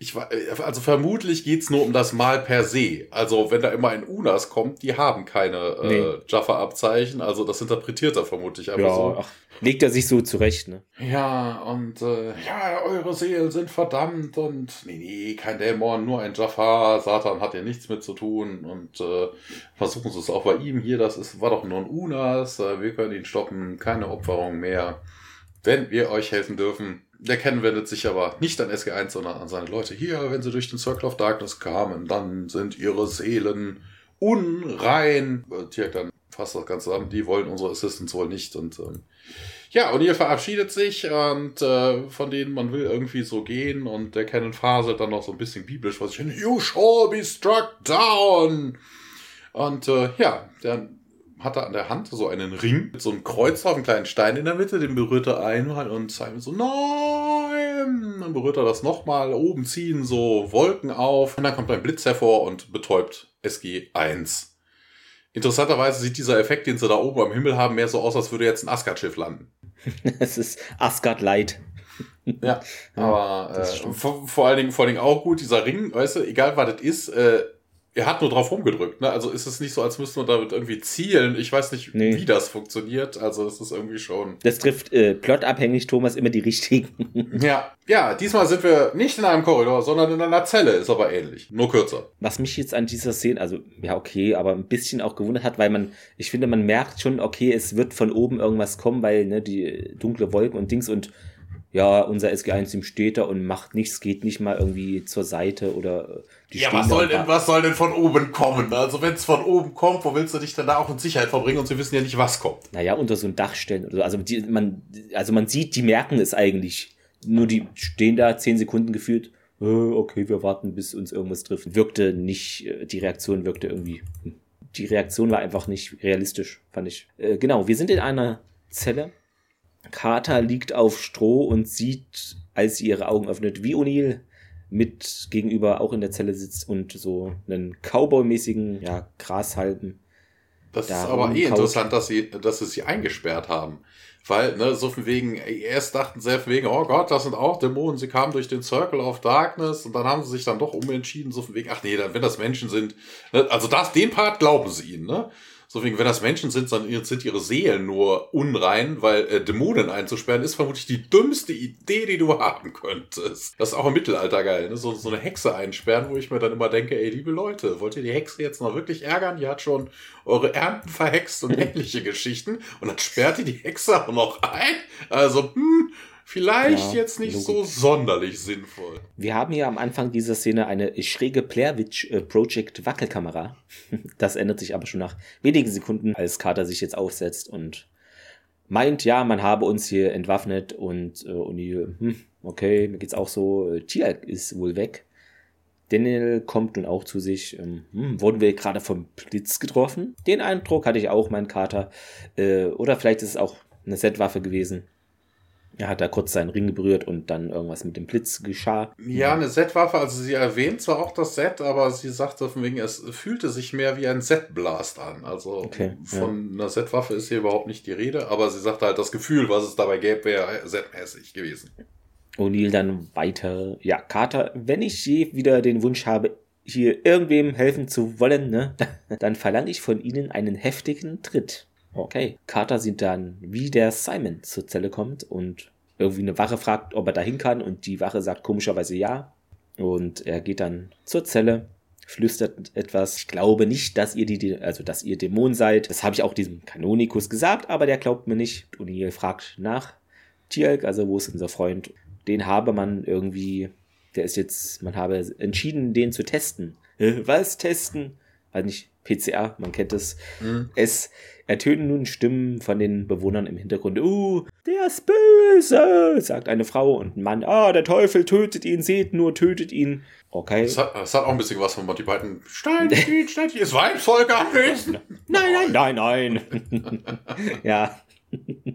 ich also vermutlich geht's nur um das Mal per se. Also wenn da immer ein Unas kommt, die haben keine äh, nee. Jaffa-Abzeichen. Also das interpretiert er vermutlich einfach ja, so. Ach, legt er sich so zurecht, ne? Ja, und äh, ja, eure Seelen sind verdammt und nee, nee, kein Dämon, nur ein Jaffa. Satan hat ja nichts mit zu tun und äh, versuchen sie es auch bei ihm hier. Das ist, war doch nur ein Unas. Äh, wir können ihn stoppen, keine Opferung mehr. Wenn wir euch helfen dürfen, der Ken wendet sich aber nicht an SG1, sondern an seine Leute. Hier, wenn sie durch den Circle of Darkness kamen, dann sind ihre Seelen unrein. Tirk dann fasst das Ganze an. Die wollen unsere Assistants wohl nicht. Und ähm, ja, und ihr verabschiedet sich und äh, von denen man will irgendwie so gehen. Und der Canon faselt dann noch so ein bisschen biblisch sich hin. You shall be struck down. Und äh, ja, dann hat er an der Hand so einen Ring mit so einem Kreuz auf, einem kleinen Stein in der Mitte, den berührt er einmal und Simon so, nein! Dann berührt er das nochmal, oben ziehen so Wolken auf und dann kommt ein Blitz hervor und betäubt SG-1. Interessanterweise sieht dieser Effekt, den sie da oben am Himmel haben, mehr so aus, als würde jetzt ein Asgard-Schiff landen. Es ist Asgard Light. Ja, aber äh, vor, vor, allen Dingen, vor allen Dingen auch gut, dieser Ring, weißt du, egal was das ist, äh, er hat nur drauf rumgedrückt, ne? Also ist es nicht so, als müsste man damit irgendwie zielen. Ich weiß nicht, nee. wie das funktioniert. Also es ist irgendwie schon. Das trifft äh, plotabhängig, Thomas, immer die richtigen. ja. Ja, diesmal sind wir nicht in einem Korridor, sondern in einer Zelle, ist aber ähnlich. Nur kürzer. Was mich jetzt an dieser Szene, also ja, okay, aber ein bisschen auch gewundert hat, weil man, ich finde, man merkt schon, okay, es wird von oben irgendwas kommen, weil, ne, die dunkle Wolken und Dings und ja, unser SG1-Team steht da und macht nichts, geht nicht mal irgendwie zur Seite oder äh, die Ja, was soll, denn, was soll denn von oben kommen? Also wenn es von oben kommt, wo willst du dich dann da auch in Sicherheit verbringen und sie wissen ja nicht, was kommt. Naja, unter so ein Dach stellen oder so. Also, die, man, also man sieht, die merken es eigentlich. Nur die stehen da zehn Sekunden gefühlt. Äh, okay, wir warten, bis uns irgendwas trifft. Wirkte nicht, äh, die Reaktion wirkte irgendwie. Hm. Die Reaktion war einfach nicht realistisch, fand ich. Äh, genau, wir sind in einer Zelle Carter liegt auf Stroh und sieht, als sie ihre Augen öffnet, wie O'Neill mit gegenüber auch in der Zelle sitzt und so einen Cowboy-mäßigen ja, Grashalben. Das ist aber eh interessant, dass sie, dass sie sie eingesperrt haben. Weil, ne, so von wegen, erst dachten sie von wegen, oh Gott, das sind auch Dämonen, sie kamen durch den Circle of Darkness und dann haben sie sich dann doch umentschieden, so von wegen, ach nee, dann, wenn das Menschen sind, ne, also das, den Part glauben sie ihnen, ne? So wegen, wenn das Menschen sind, dann sind ihre Seelen nur unrein, weil äh, Dämonen einzusperren ist vermutlich die dümmste Idee, die du haben könntest. Das ist auch im Mittelalter geil, ne? So, so eine Hexe einsperren, wo ich mir dann immer denke, ey, liebe Leute, wollt ihr die Hexe jetzt noch wirklich ärgern? Die hat schon eure Ernten verhext und ähnliche Geschichten und dann sperrt ihr die Hexe auch noch ein? Also, hm, Vielleicht ja, jetzt nicht Logik. so sonderlich sinnvoll. Wir haben hier am Anfang dieser Szene eine schräge Blair Witch äh, Project Wackelkamera. Das ändert sich aber schon nach wenigen Sekunden, als Carter sich jetzt aufsetzt und meint, ja, man habe uns hier entwaffnet und äh, O'Neill, hm, okay, mir geht's auch so, äh, Tia ist wohl weg. Daniel kommt nun auch zu sich. Ähm, hm, wurden wir gerade vom Blitz getroffen? Den Eindruck hatte ich auch, mein Kater. Äh, oder vielleicht ist es auch eine Setwaffe gewesen. Er hat da kurz seinen Ring berührt und dann irgendwas mit dem Blitz geschah. Ja, eine Z-Waffe, also sie erwähnt zwar auch das Z, aber sie sagte von wegen, es fühlte sich mehr wie ein Z-Blast an. Also okay, von ja. einer Z-Waffe ist hier überhaupt nicht die Rede, aber sie sagte halt, das Gefühl, was es dabei gäbe, wäre Z-mäßig gewesen. O'Neill dann weiter. Ja, Carter, wenn ich je wieder den Wunsch habe, hier irgendwem helfen zu wollen, ne, dann verlange ich von Ihnen einen heftigen Tritt. Okay. Carter sieht dann, wie der Simon zur Zelle kommt und irgendwie eine Wache fragt, ob er dahin kann und die Wache sagt komischerweise ja. Und er geht dann zur Zelle. flüstert etwas. Ich glaube nicht, dass ihr die, also dass ihr Dämon seid. Das habe ich auch diesem Kanonikus gesagt, aber der glaubt mir nicht. O'Neill fragt nach Tialk, also wo ist unser Freund? Den habe man irgendwie, der ist jetzt, man habe entschieden, den zu testen. Was testen? Weiß nicht, PCR, man kennt es. Mhm. Es ertönen nun Stimmen von den Bewohnern im Hintergrund. Uh, der ist böse, sagt eine Frau und ein Mann. Ah, der Teufel tötet ihn, seht nur, tötet ihn. Okay. Das hat, das hat auch ein bisschen was von Monty Python. Es weiß voll gar nicht. Nein, nein, nein, nein. ja.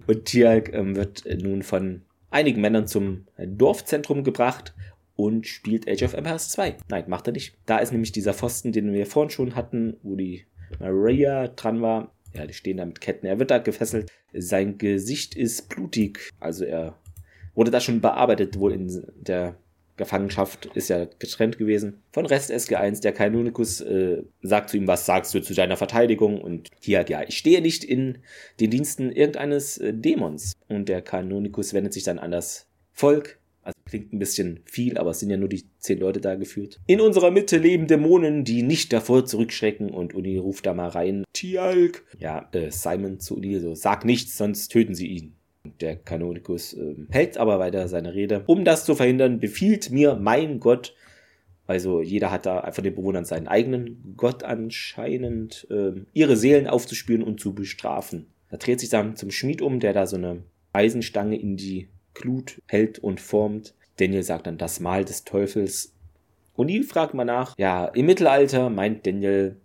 Und Tialk ähm, wird nun von einigen Männern zum Dorfzentrum gebracht und spielt Age of Empires 2. Nein, macht er nicht. Da ist nämlich dieser Pfosten, den wir vorhin schon hatten, wo die Maria dran war. Ja, die stehen da mit Ketten. Er wird da gefesselt. Sein Gesicht ist blutig. Also er wurde da schon bearbeitet, wohl in der Gefangenschaft ist ja getrennt gewesen. Von Rest SG1, der Kanonikus äh, sagt zu ihm, was sagst du zu deiner Verteidigung? Und hier, ja, ich stehe nicht in den Diensten irgendeines äh, Dämons. Und der Kanonikus wendet sich dann an das Volk, klingt ein bisschen viel, aber es sind ja nur die zehn Leute da geführt. In unserer Mitte leben Dämonen, die nicht davor zurückschrecken und Uni ruft da mal rein. Tialk! Ja, äh, Simon zu Uni so, sag nichts, sonst töten sie ihn. Der Kanonikus äh, hält aber weiter seine Rede. Um das zu verhindern, befiehlt mir mein Gott, also jeder hat da einfach den Bewohnern seinen eigenen Gott anscheinend, äh, ihre Seelen aufzuspüren und zu bestrafen. Da dreht sich dann zum Schmied um, der da so eine Eisenstange in die Glut hält und formt. Daniel sagt dann das Mal des Teufels. O'Neill fragt mal nach. Ja, im Mittelalter, meint Daniel,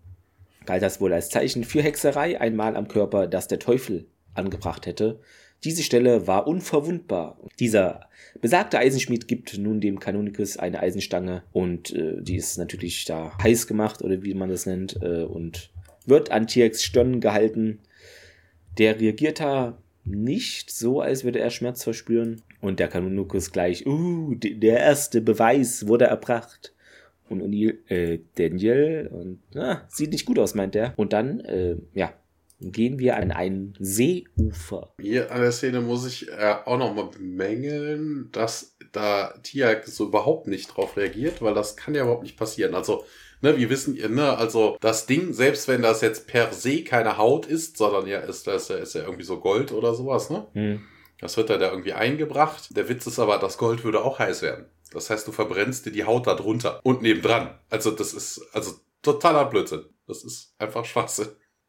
galt das wohl als Zeichen für Hexerei, ein Mal am Körper, das der Teufel angebracht hätte. Diese Stelle war unverwundbar. Dieser besagte Eisenschmied gibt nun dem Kanonikus eine Eisenstange und äh, die ist natürlich da heiß gemacht oder wie man das nennt äh, und wird an Tierks Stirn gehalten. Der reagiert da nicht so, als würde er Schmerz verspüren. Und der Kanonikus gleich, uh, der erste Beweis wurde erbracht. Und O'Neill, äh, Daniel, und ah, sieht nicht gut aus, meint er. Und dann, äh, ja, gehen wir an ein Seeufer. Hier an der Szene muss ich äh, auch nochmal bemängeln, dass da Tiak so überhaupt nicht drauf reagiert, weil das kann ja überhaupt nicht passieren. Also, ne, wir wissen, ne, also das Ding, selbst wenn das jetzt per se keine Haut ist, sondern ja, ist das ist ja irgendwie so Gold oder sowas, ne? Hm. Das wird da, da irgendwie eingebracht. Der Witz ist aber, das Gold würde auch heiß werden. Das heißt, du verbrennst dir die Haut da drunter und nebendran. Also das ist also totaler Blödsinn. Das ist einfach Schwachsinn.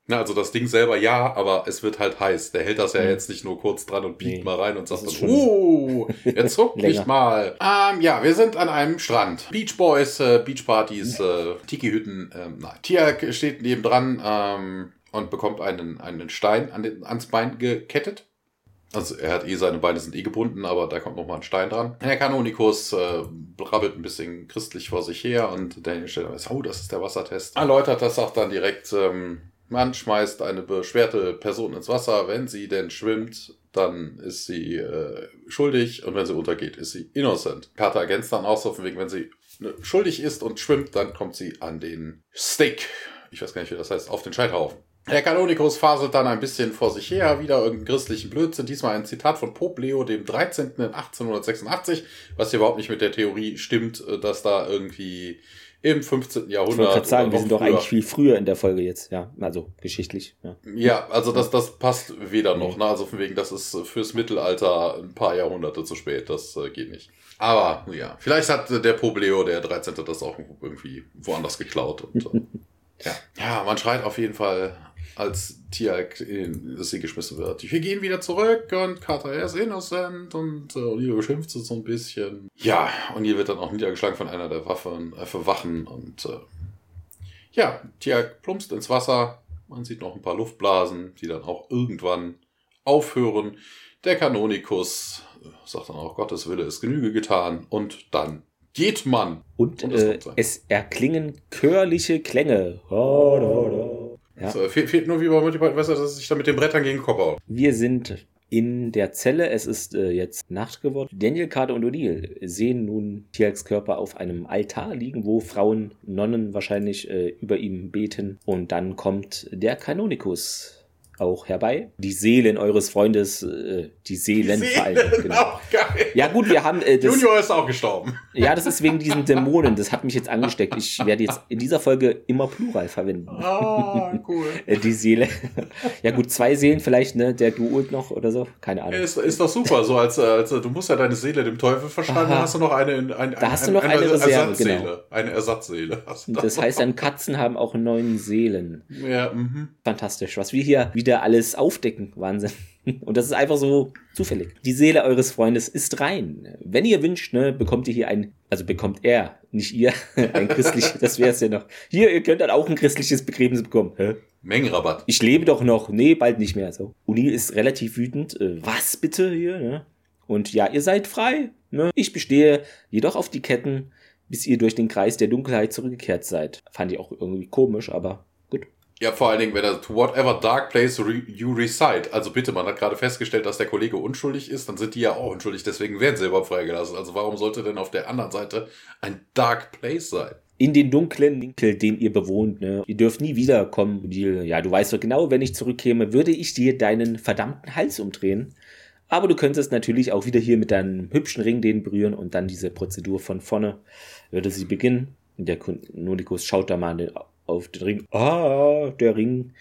Na, also das Ding selber ja, aber es wird halt heiß. Der hält das ja mhm. jetzt nicht nur kurz dran und biegt nee, mal rein und sagt dann, uh, jetzt zuck nicht mal. Ähm, ja, wir sind an einem Strand. Beach Boys, äh, Beach Partys, äh, Tiki-Hütten. Ähm, nein. Tiak steht nebendran ähm, und bekommt einen, einen Stein an den, ans Bein gekettet. Also er hat eh, seine Beine sind eh gebunden, aber da kommt nochmal ein Stein dran. Der Kanonikus äh, brabbelt ein bisschen christlich vor sich her und Daniel stellt oh, das ist der Wassertest. Erläutert das auch dann direkt, ähm, man schmeißt eine beschwerte Person ins Wasser. Wenn sie denn schwimmt, dann ist sie äh, schuldig und wenn sie untergeht, ist sie innocent. Carter ergänzt dann auch so, von wegen, wenn sie ne, schuldig ist und schwimmt, dann kommt sie an den Stick. Ich weiß gar nicht, wie das heißt, auf den Scheithaufen. Herr Kanonikus faselt dann ein bisschen vor sich her, wieder irgendeinen christlichen Blödsinn. Diesmal ein Zitat von Pope Leo dem 13. in 1886, was hier überhaupt nicht mit der Theorie stimmt, äh, dass da irgendwie im 15. Jahrhundert. Ich wollte sagen, wir sind doch eigentlich viel früher in der Folge jetzt, ja, also geschichtlich. Ja, ja also das, das passt weder noch, ne? also von wegen, das ist fürs Mittelalter ein paar Jahrhunderte zu spät, das äh, geht nicht. Aber ja, vielleicht hat der Pobleo, der 13. das auch irgendwie woanders geklaut und äh, ja. ja, man schreit auf jeden Fall als Tiag in das See geschmissen wird. Wir gehen wieder zurück und Carter ist innocent und äh, O'Neill beschimpft so ein bisschen. Ja, O'Neill wird dann auch niedergeschlagen von einer der Waffen, äh, Wachen und äh, ja, Tiag plumpst ins Wasser. Man sieht noch ein paar Luftblasen, die dann auch irgendwann aufhören. Der Kanonikus äh, sagt dann auch, Gottes Wille ist Genüge getan und dann geht man. Und, und äh, es erklingen chörliche Klänge. Da, da, da. Ja. So, fehlt, nur wie bei Multiplayer, weißt du, dass ich da mit den Brettern gegen den Kopf haue. Wir sind in der Zelle. Es ist äh, jetzt Nacht geworden. Daniel, Carter und O'Neill sehen nun Tialks Körper auf einem Altar liegen, wo Frauen, Nonnen wahrscheinlich äh, über ihm beten. Und dann kommt der Kanonikus auch herbei. Die Seelen eures Freundes, äh, die Seelen, die Seelen vor allem. Genau. Ja, gut, wir haben. Äh, das, Junior ist auch gestorben. Ja, das ist wegen diesen Dämonen. Das hat mich jetzt angesteckt. Ich werde jetzt in dieser Folge immer Plural verwenden. Ah, cool. Äh, die Seele. Ja, gut, zwei Seelen vielleicht, ne? Der duult noch oder so. Keine Ahnung. Ist, ist doch super. So als, als du musst ja deine Seele dem Teufel verschreiben, dann hast du noch eine. Ein, ein, da hast du noch eine, eine Reserve, Ersatzseele. Genau. Eine Ersatzseele. Das heißt, dann Katzen haben auch neun Seelen. Ja, mhm. Fantastisch. Was wir hier wieder alles aufdecken. Wahnsinn. Und das ist einfach so zufällig. Die Seele eures Freundes ist rein. Wenn ihr wünscht, ne, bekommt ihr hier ein, also bekommt er, nicht ihr, ein christliches, das wäre es ja noch. Hier, ihr könnt dann auch ein christliches Begräbnis bekommen. Hä? Mengenrabatt. Ich lebe doch noch. Nee, bald nicht mehr. So. Uni ist relativ wütend. Äh, was bitte hier? Ne? Und ja, ihr seid frei. Ne? Ich bestehe jedoch auf die Ketten, bis ihr durch den Kreis der Dunkelheit zurückgekehrt seid. Fand ich auch irgendwie komisch, aber ja, vor allen Dingen, wenn er to whatever dark place you reside. Also bitte, man hat gerade festgestellt, dass der Kollege unschuldig ist, dann sind die ja auch unschuldig, deswegen werden sie überhaupt freigelassen. Also warum sollte denn auf der anderen Seite ein dark place sein? In den dunklen Winkel, den ihr bewohnt, ne? Ihr dürft nie wiederkommen. Ja, du weißt doch genau, wenn ich zurückkäme, würde ich dir deinen verdammten Hals umdrehen. Aber du könntest natürlich auch wieder hier mit deinem hübschen Ring den berühren und dann diese Prozedur von vorne würde sie beginnen. Der Nodikus schaut da mal an den auf den Ring. Ah, der Ring.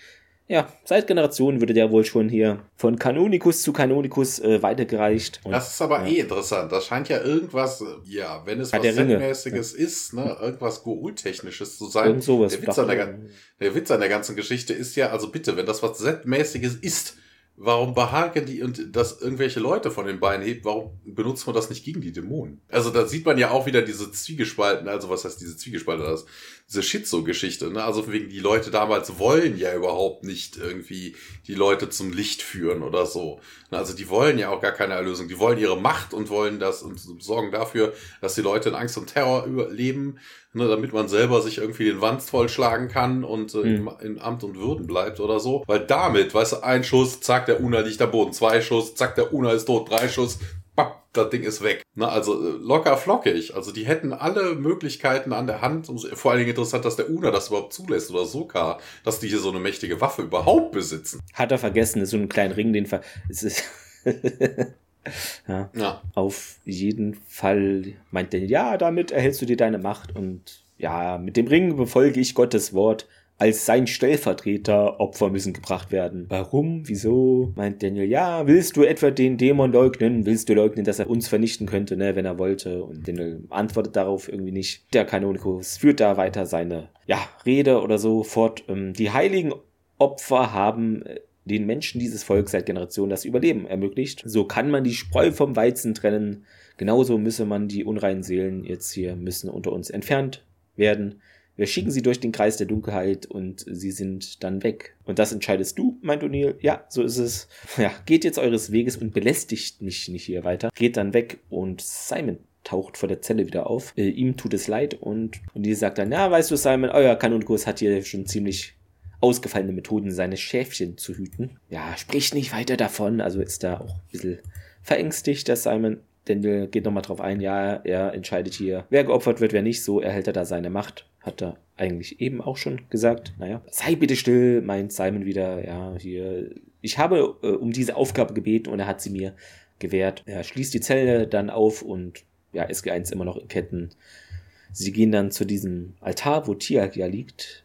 Ja, seit Generationen würde der wohl schon hier von Kanonikus zu Kanonikus äh, weitergereicht. Und, das ist aber ja. eh interessant. Das scheint ja irgendwas, ja, wenn es was Setmäßiges ja. ist, ne, irgendwas Goul-technisches zu sein. Und sowas der, Witz an der, der Witz an der ganzen Geschichte ist ja, also bitte, wenn das was Setmäßiges ist, Warum behaken die und dass irgendwelche Leute von den Beinen hebt, warum benutzt man das nicht gegen die Dämonen? Also da sieht man ja auch wieder diese Zwiegespalten, also was heißt diese Zwiegespalten, das, diese Schizo-Geschichte, ne? Also wegen die Leute damals wollen ja überhaupt nicht irgendwie die Leute zum Licht führen oder so. Also die wollen ja auch gar keine Erlösung, die wollen ihre Macht und wollen das und sorgen dafür, dass die Leute in Angst und Terror überleben ne, damit man selber sich irgendwie den Wanst vollschlagen kann und äh, mhm. in, Amt und Würden bleibt oder so. Weil damit, weißt du, ein Schuss, zack, der Una liegt am Boden, zwei Schuss, zack, der Una ist tot, drei Schuss, papp, das Ding ist weg. Ne, also äh, locker flockig. Also die hätten alle Möglichkeiten an der Hand. Vor allen Dingen interessant, dass der Una das überhaupt zulässt oder Soka, dass die hier so eine mächtige Waffe überhaupt besitzen. Hat er vergessen, ist so ein kleiner Ring, den ver es ist Ja. ja. Auf jeden Fall meint er, ja, damit erhältst du dir deine Macht und ja, mit dem Ring befolge ich Gottes Wort. Als sein Stellvertreter Opfer müssen gebracht werden. Warum? Wieso? Meint Daniel, ja, willst du etwa den Dämon leugnen? Willst du leugnen, dass er uns vernichten könnte, ne, wenn er wollte? Und Daniel antwortet darauf irgendwie nicht. Der Kanonikus führt da weiter seine, ja, Rede oder so fort. Ähm, die heiligen Opfer haben äh, den Menschen dieses Volks seit Generationen das Überleben ermöglicht. So kann man die Spreu vom Weizen trennen. Genauso müsse man die unreinen Seelen jetzt hier müssen unter uns entfernt werden. Wir schicken sie durch den Kreis der Dunkelheit und sie sind dann weg. Und das entscheidest du, meint O'Neill. Ja, so ist es. Ja, geht jetzt eures Weges und belästigt mich nicht hier weiter. Geht dann weg und Simon taucht vor der Zelle wieder auf. Äh, ihm tut es leid und, und die sagt dann, ja, weißt du, Simon, euer Kanonkurs hat hier schon ziemlich ausgefallene Methoden, seine Schäfchen zu hüten. Ja, spricht nicht weiter davon, also ist da auch ein bisschen verängstigt, dass Simon Daniel geht nochmal drauf ein, ja, er entscheidet hier, wer geopfert wird, wer nicht, so erhält er da seine Macht. Hat er eigentlich eben auch schon gesagt. Naja, sei bitte still, meint Simon wieder, ja, hier, ich habe äh, um diese Aufgabe gebeten und er hat sie mir gewährt. Er schließt die Zelle dann auf und ja, SG1 immer noch in Ketten. Sie gehen dann zu diesem Altar, wo Tiag ja liegt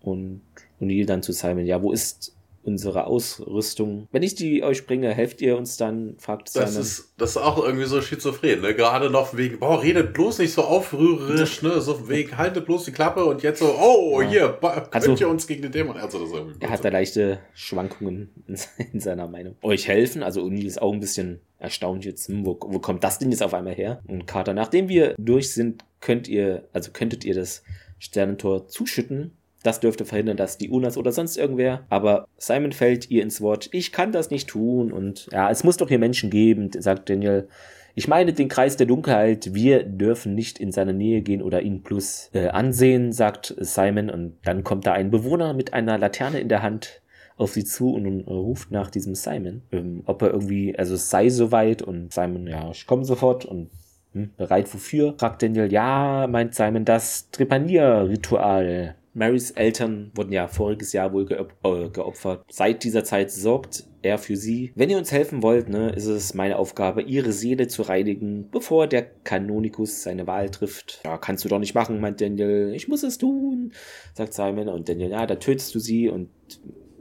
und O'Neill dann zu Simon, ja, wo ist unsere Ausrüstung? Wenn ich die euch bringe, helft ihr uns dann? fragt Simon. Das ist, das ist auch irgendwie so schizophren, ne? Gerade noch wegen, boah, redet bloß nicht so aufrührerisch, ne? So wegen, haltet bloß die Klappe und jetzt so, oh, ja. hier, könnt also, ihr uns gegen den Dämon? Also, das ist er hat da leichte Schwankungen in, seiner Meinung. Euch helfen? Also, O'Neill ist auch ein bisschen erstaunt jetzt, hm, wo, wo kommt das denn jetzt auf einmal her? Und Carter, nachdem wir durch sind, könnt ihr, also könntet ihr das Sternentor zuschütten das dürfte verhindern, dass die Unas oder sonst irgendwer. Aber Simon fällt ihr ins Wort, ich kann das nicht tun. Und ja, es muss doch hier Menschen geben, sagt Daniel. Ich meine den Kreis der Dunkelheit, wir dürfen nicht in seine Nähe gehen oder ihn plus äh, ansehen, sagt Simon. Und dann kommt da ein Bewohner mit einer Laterne in der Hand auf sie zu und ruft nach diesem Simon, ähm, ob er irgendwie, also es sei soweit und Simon, ja, ich komme sofort und hm, bereit wofür? Fragt Daniel, ja, meint Simon, das Trepanier-Ritual Marys Eltern wurden ja voriges Jahr wohl äh, geopfert. Seit dieser Zeit sorgt er für sie. Wenn ihr uns helfen wollt, ne, ist es meine Aufgabe, ihre Seele zu reinigen, bevor der Kanonikus seine Wahl trifft. Ja, kannst du doch nicht machen, meint Daniel. Ich muss es tun, sagt Simon. Und Daniel, ja, da tötest du sie. Und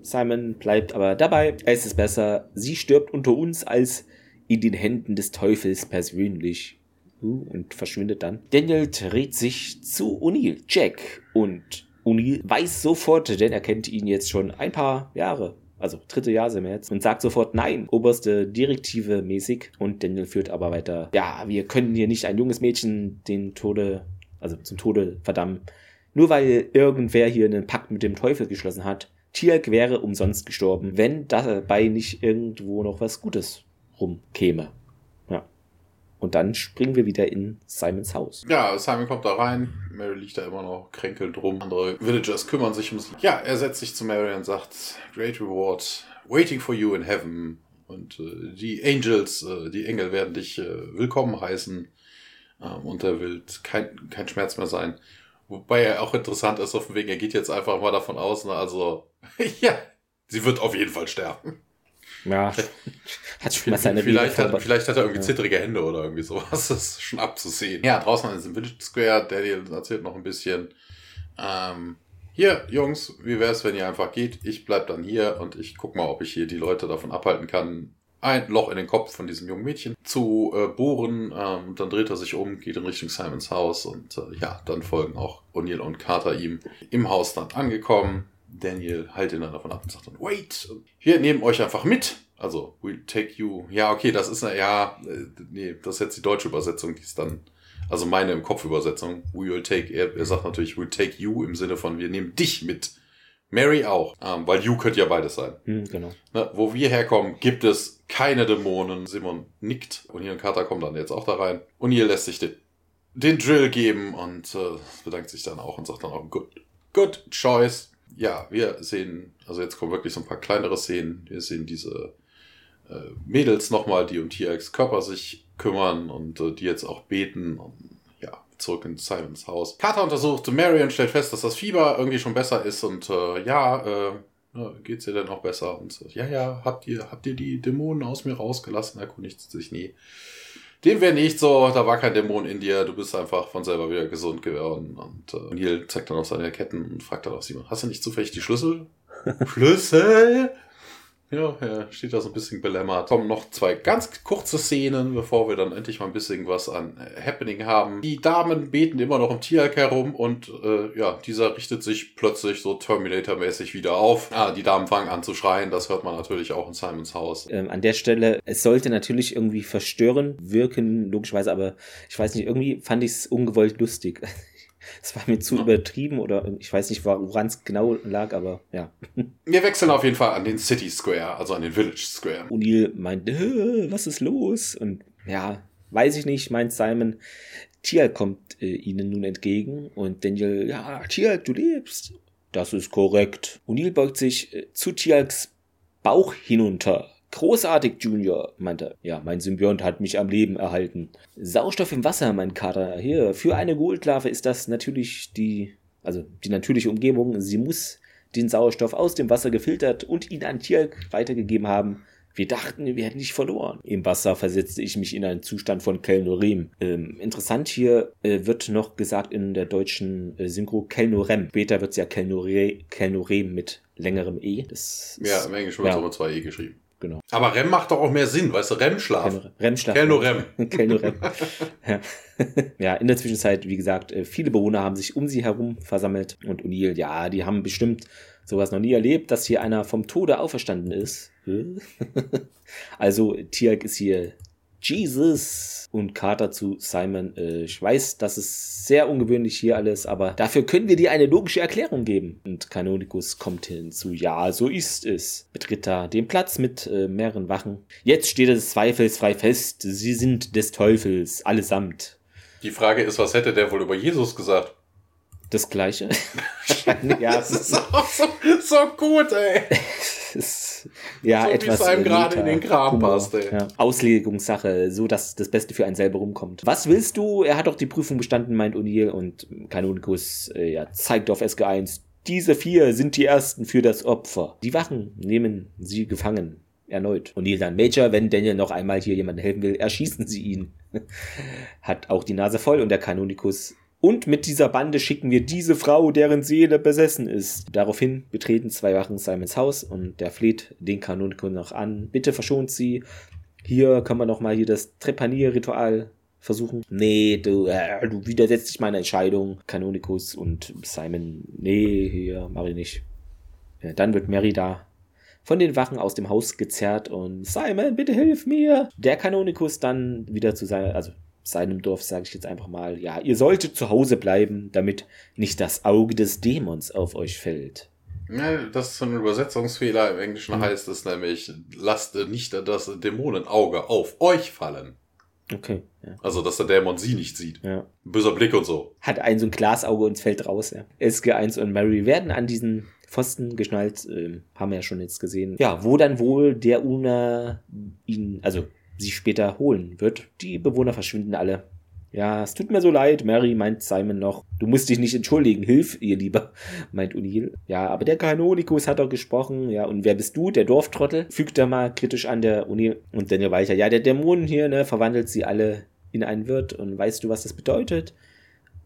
Simon bleibt aber dabei. Es ist besser, sie stirbt unter uns als in den Händen des Teufels persönlich. Uh, und verschwindet dann. Daniel dreht sich zu O'Neill, Jack und O'Neill weiß sofort, denn er kennt ihn jetzt schon ein paar Jahre. Also dritte Jahr sind wir jetzt. Und sagt sofort Nein, oberste Direktive mäßig. Und Daniel führt aber weiter. Ja, wir können hier nicht ein junges Mädchen den Tode, also zum Tode verdammen. Nur weil irgendwer hier einen Pakt mit dem Teufel geschlossen hat. Tialk wäre umsonst gestorben, wenn dabei nicht irgendwo noch was Gutes rumkäme. Und dann springen wir wieder in Simons Haus. Ja, Simon kommt da rein. Mary liegt da immer noch kränkelnd rum. Andere Villagers kümmern sich um sie. Ja, er setzt sich zu Mary und sagt, Great Reward, waiting for you in heaven. Und äh, die Angels, äh, die Engel werden dich äh, willkommen heißen. Ähm, und da wird kein, kein Schmerz mehr sein. Wobei er auch interessant ist, auf dem Weg, er geht jetzt einfach mal davon aus, ne, also, ja, sie wird auf jeden Fall sterben. Ja, hat schon mal seine vielleicht hat, vielleicht hat er irgendwie ja. zittrige Hände oder irgendwie sowas. Das ist schon abzusehen. Ja, draußen ist im Village Square. Daniel erzählt noch ein bisschen. Ähm, hier, Jungs, wie wäre es, wenn ihr einfach geht? Ich bleib dann hier und ich guck mal, ob ich hier die Leute davon abhalten kann, ein Loch in den Kopf von diesem jungen Mädchen zu äh, bohren. Ähm, dann dreht er sich um, geht in Richtung Simons Haus und äh, ja, dann folgen auch O'Neill und Carter ihm im Haus dann angekommen. Daniel hält ihn dann davon ab und sagt dann, wait, wir nehmen euch einfach mit. Also, we'll take you. Ja, okay, das ist, eine, ja, äh, nee, das ist jetzt die deutsche Übersetzung, die ist dann, also meine im Kopf Übersetzung. We will take, er, er sagt natürlich, we'll take you im Sinne von, wir nehmen dich mit. Mary auch, ähm, weil you könnte ja beides sein. Hm, genau. Ne, wo wir herkommen, gibt es keine Dämonen. Simon nickt und hier und Carter kommt dann jetzt auch da rein. Und hier lässt sich den, den Drill geben und äh, bedankt sich dann auch und sagt dann auch, good, good choice ja, wir sehen, also jetzt kommen wirklich so ein paar kleinere Szenen. Wir sehen diese äh, Mädels nochmal, die um TX Körper sich kümmern und äh, die jetzt auch beten und ja, zurück in Simons Haus. Carter untersucht Mary und stellt fest, dass das Fieber irgendwie schon besser ist und äh, ja, äh, geht's ihr denn auch besser? Und so, ja, ja, habt ihr, habt ihr die Dämonen aus mir rausgelassen? Erkundigt sich nie. Dem wäre nicht so, da war kein Dämon in dir, du bist einfach von selber wieder gesund geworden. Und äh, Neil zeigt dann auf seine Ketten und fragt dann auch Simon, hast du nicht zufällig die Schlüssel? Schlüssel? Ja, er steht da so ein bisschen belämmert. Kommen noch zwei ganz kurze Szenen, bevor wir dann endlich mal ein bisschen was an äh, Happening haben. Die Damen beten immer noch im Tierhack herum und äh, ja, dieser richtet sich plötzlich so Terminator-mäßig wieder auf. Ah, die Damen fangen an zu schreien, das hört man natürlich auch in Simons Haus. Ähm, an der Stelle, es sollte natürlich irgendwie verstören wirken, logischerweise, aber ich weiß nicht, irgendwie fand ich es ungewollt lustig. Es war mir zu ja. übertrieben oder ich weiß nicht, woran es genau lag, aber ja. Wir wechseln auf jeden Fall an den City Square, also an den Village Square. O'Neill meint, was ist los? Und ja, weiß ich nicht, meint Simon. Tial kommt äh, ihnen nun entgegen und Daniel, ja, Tial, du lebst. Das ist korrekt. O'Neill beugt sich äh, zu Tialks Bauch hinunter Großartig, Junior, meinte er. Ja, mein Symbiont hat mich am Leben erhalten. Sauerstoff im Wasser, mein Kater. Hier, für eine Goldlarve ist das natürlich die, also die natürliche Umgebung. Sie muss den Sauerstoff aus dem Wasser gefiltert und ihn an Tier weitergegeben haben. Wir dachten, wir hätten dich verloren. Im Wasser versetzte ich mich in einen Zustand von Kelnorem. Ähm, interessant hier äh, wird noch gesagt in der deutschen äh, Synchro Kelnorem. Später wird es ja Kelnore, Kelnorem mit längerem E. Das ja, im Englischen wird es ja. aber zwei E geschrieben genau. Aber REM macht doch auch mehr Sinn, weißt du, REM-Schlaf. REM-Schlaf. Kelno-REM. Kelno-REM. ja. ja, in der Zwischenzeit, wie gesagt, äh, viele Bewohner haben sich um sie herum versammelt und O'Neill, ja, die haben bestimmt sowas noch nie erlebt, dass hier einer vom Tode auferstanden ist. also, Tiag ist hier Jesus und Carter zu Simon. Äh, ich weiß, das ist sehr ungewöhnlich hier alles, aber dafür können wir dir eine logische Erklärung geben. Und Canonicus kommt hinzu. Ja, so ist es. Betritt da den Platz mit äh, mehreren Wachen. Jetzt steht es zweifelsfrei fest, sie sind des Teufels, allesamt. Die Frage ist, was hätte der wohl über Jesus gesagt? Das Gleiche. ja, das ist so, so, so gut, ey. ja, so etwas. Wie es einem gerade in den Kram passt, ey. Ja. Auslegungssache, so dass das Beste für einen selber rumkommt. Was willst du? Er hat doch die Prüfung bestanden, meint O'Neill und Kanonikus äh, ja, zeigt auf SG1. Diese vier sind die ersten für das Opfer. Die Wachen nehmen sie gefangen. Erneut. Und dann, Major, wenn Daniel noch einmal hier jemandem helfen will, erschießen sie ihn. Hat auch die Nase voll und der Kanonikus und mit dieser Bande schicken wir diese Frau, deren Seele besessen ist. Daraufhin betreten zwei Wachen Simons Haus und der fleht den Kanonikus noch an. Bitte verschont sie. Hier können wir noch mal hier das Trepanier-Ritual versuchen. Nee, du, äh, du widersetzt dich meiner Entscheidung. Kanonikus und Simon, nee, hier mach ich nicht. Ja, dann wird Mary da von den Wachen aus dem Haus gezerrt und Simon, bitte hilf mir. Der Kanonikus dann wieder zu seiner, also seinem Dorf, sage ich jetzt einfach mal, ja, ihr solltet zu Hause bleiben, damit nicht das Auge des Dämons auf euch fällt. Ja, das ist ein Übersetzungsfehler. Im Englischen mhm. heißt es nämlich, lasst nicht das Dämonenauge auf euch fallen. Okay. Ja. Also, dass der Dämon sie nicht sieht. Ja. Böser Blick und so. Hat ein so ein Glasauge und fällt raus. Ja. SG1 und Mary werden an diesen Pfosten geschnallt, äh, haben wir ja schon jetzt gesehen. Ja, wo dann wohl der Una ihn, also sie später holen wird. Die Bewohner verschwinden alle. Ja, es tut mir so leid, Mary, meint Simon noch. Du musst dich nicht entschuldigen, hilf ihr lieber, meint O'Neill. Ja, aber der Kanonikus hat doch gesprochen. Ja, und wer bist du, der Dorftrottel? Fügt er mal kritisch an der O'Neill. Und Daniel Weicher, ja, der Dämon hier, ne, verwandelt sie alle in einen Wirt. Und weißt du, was das bedeutet?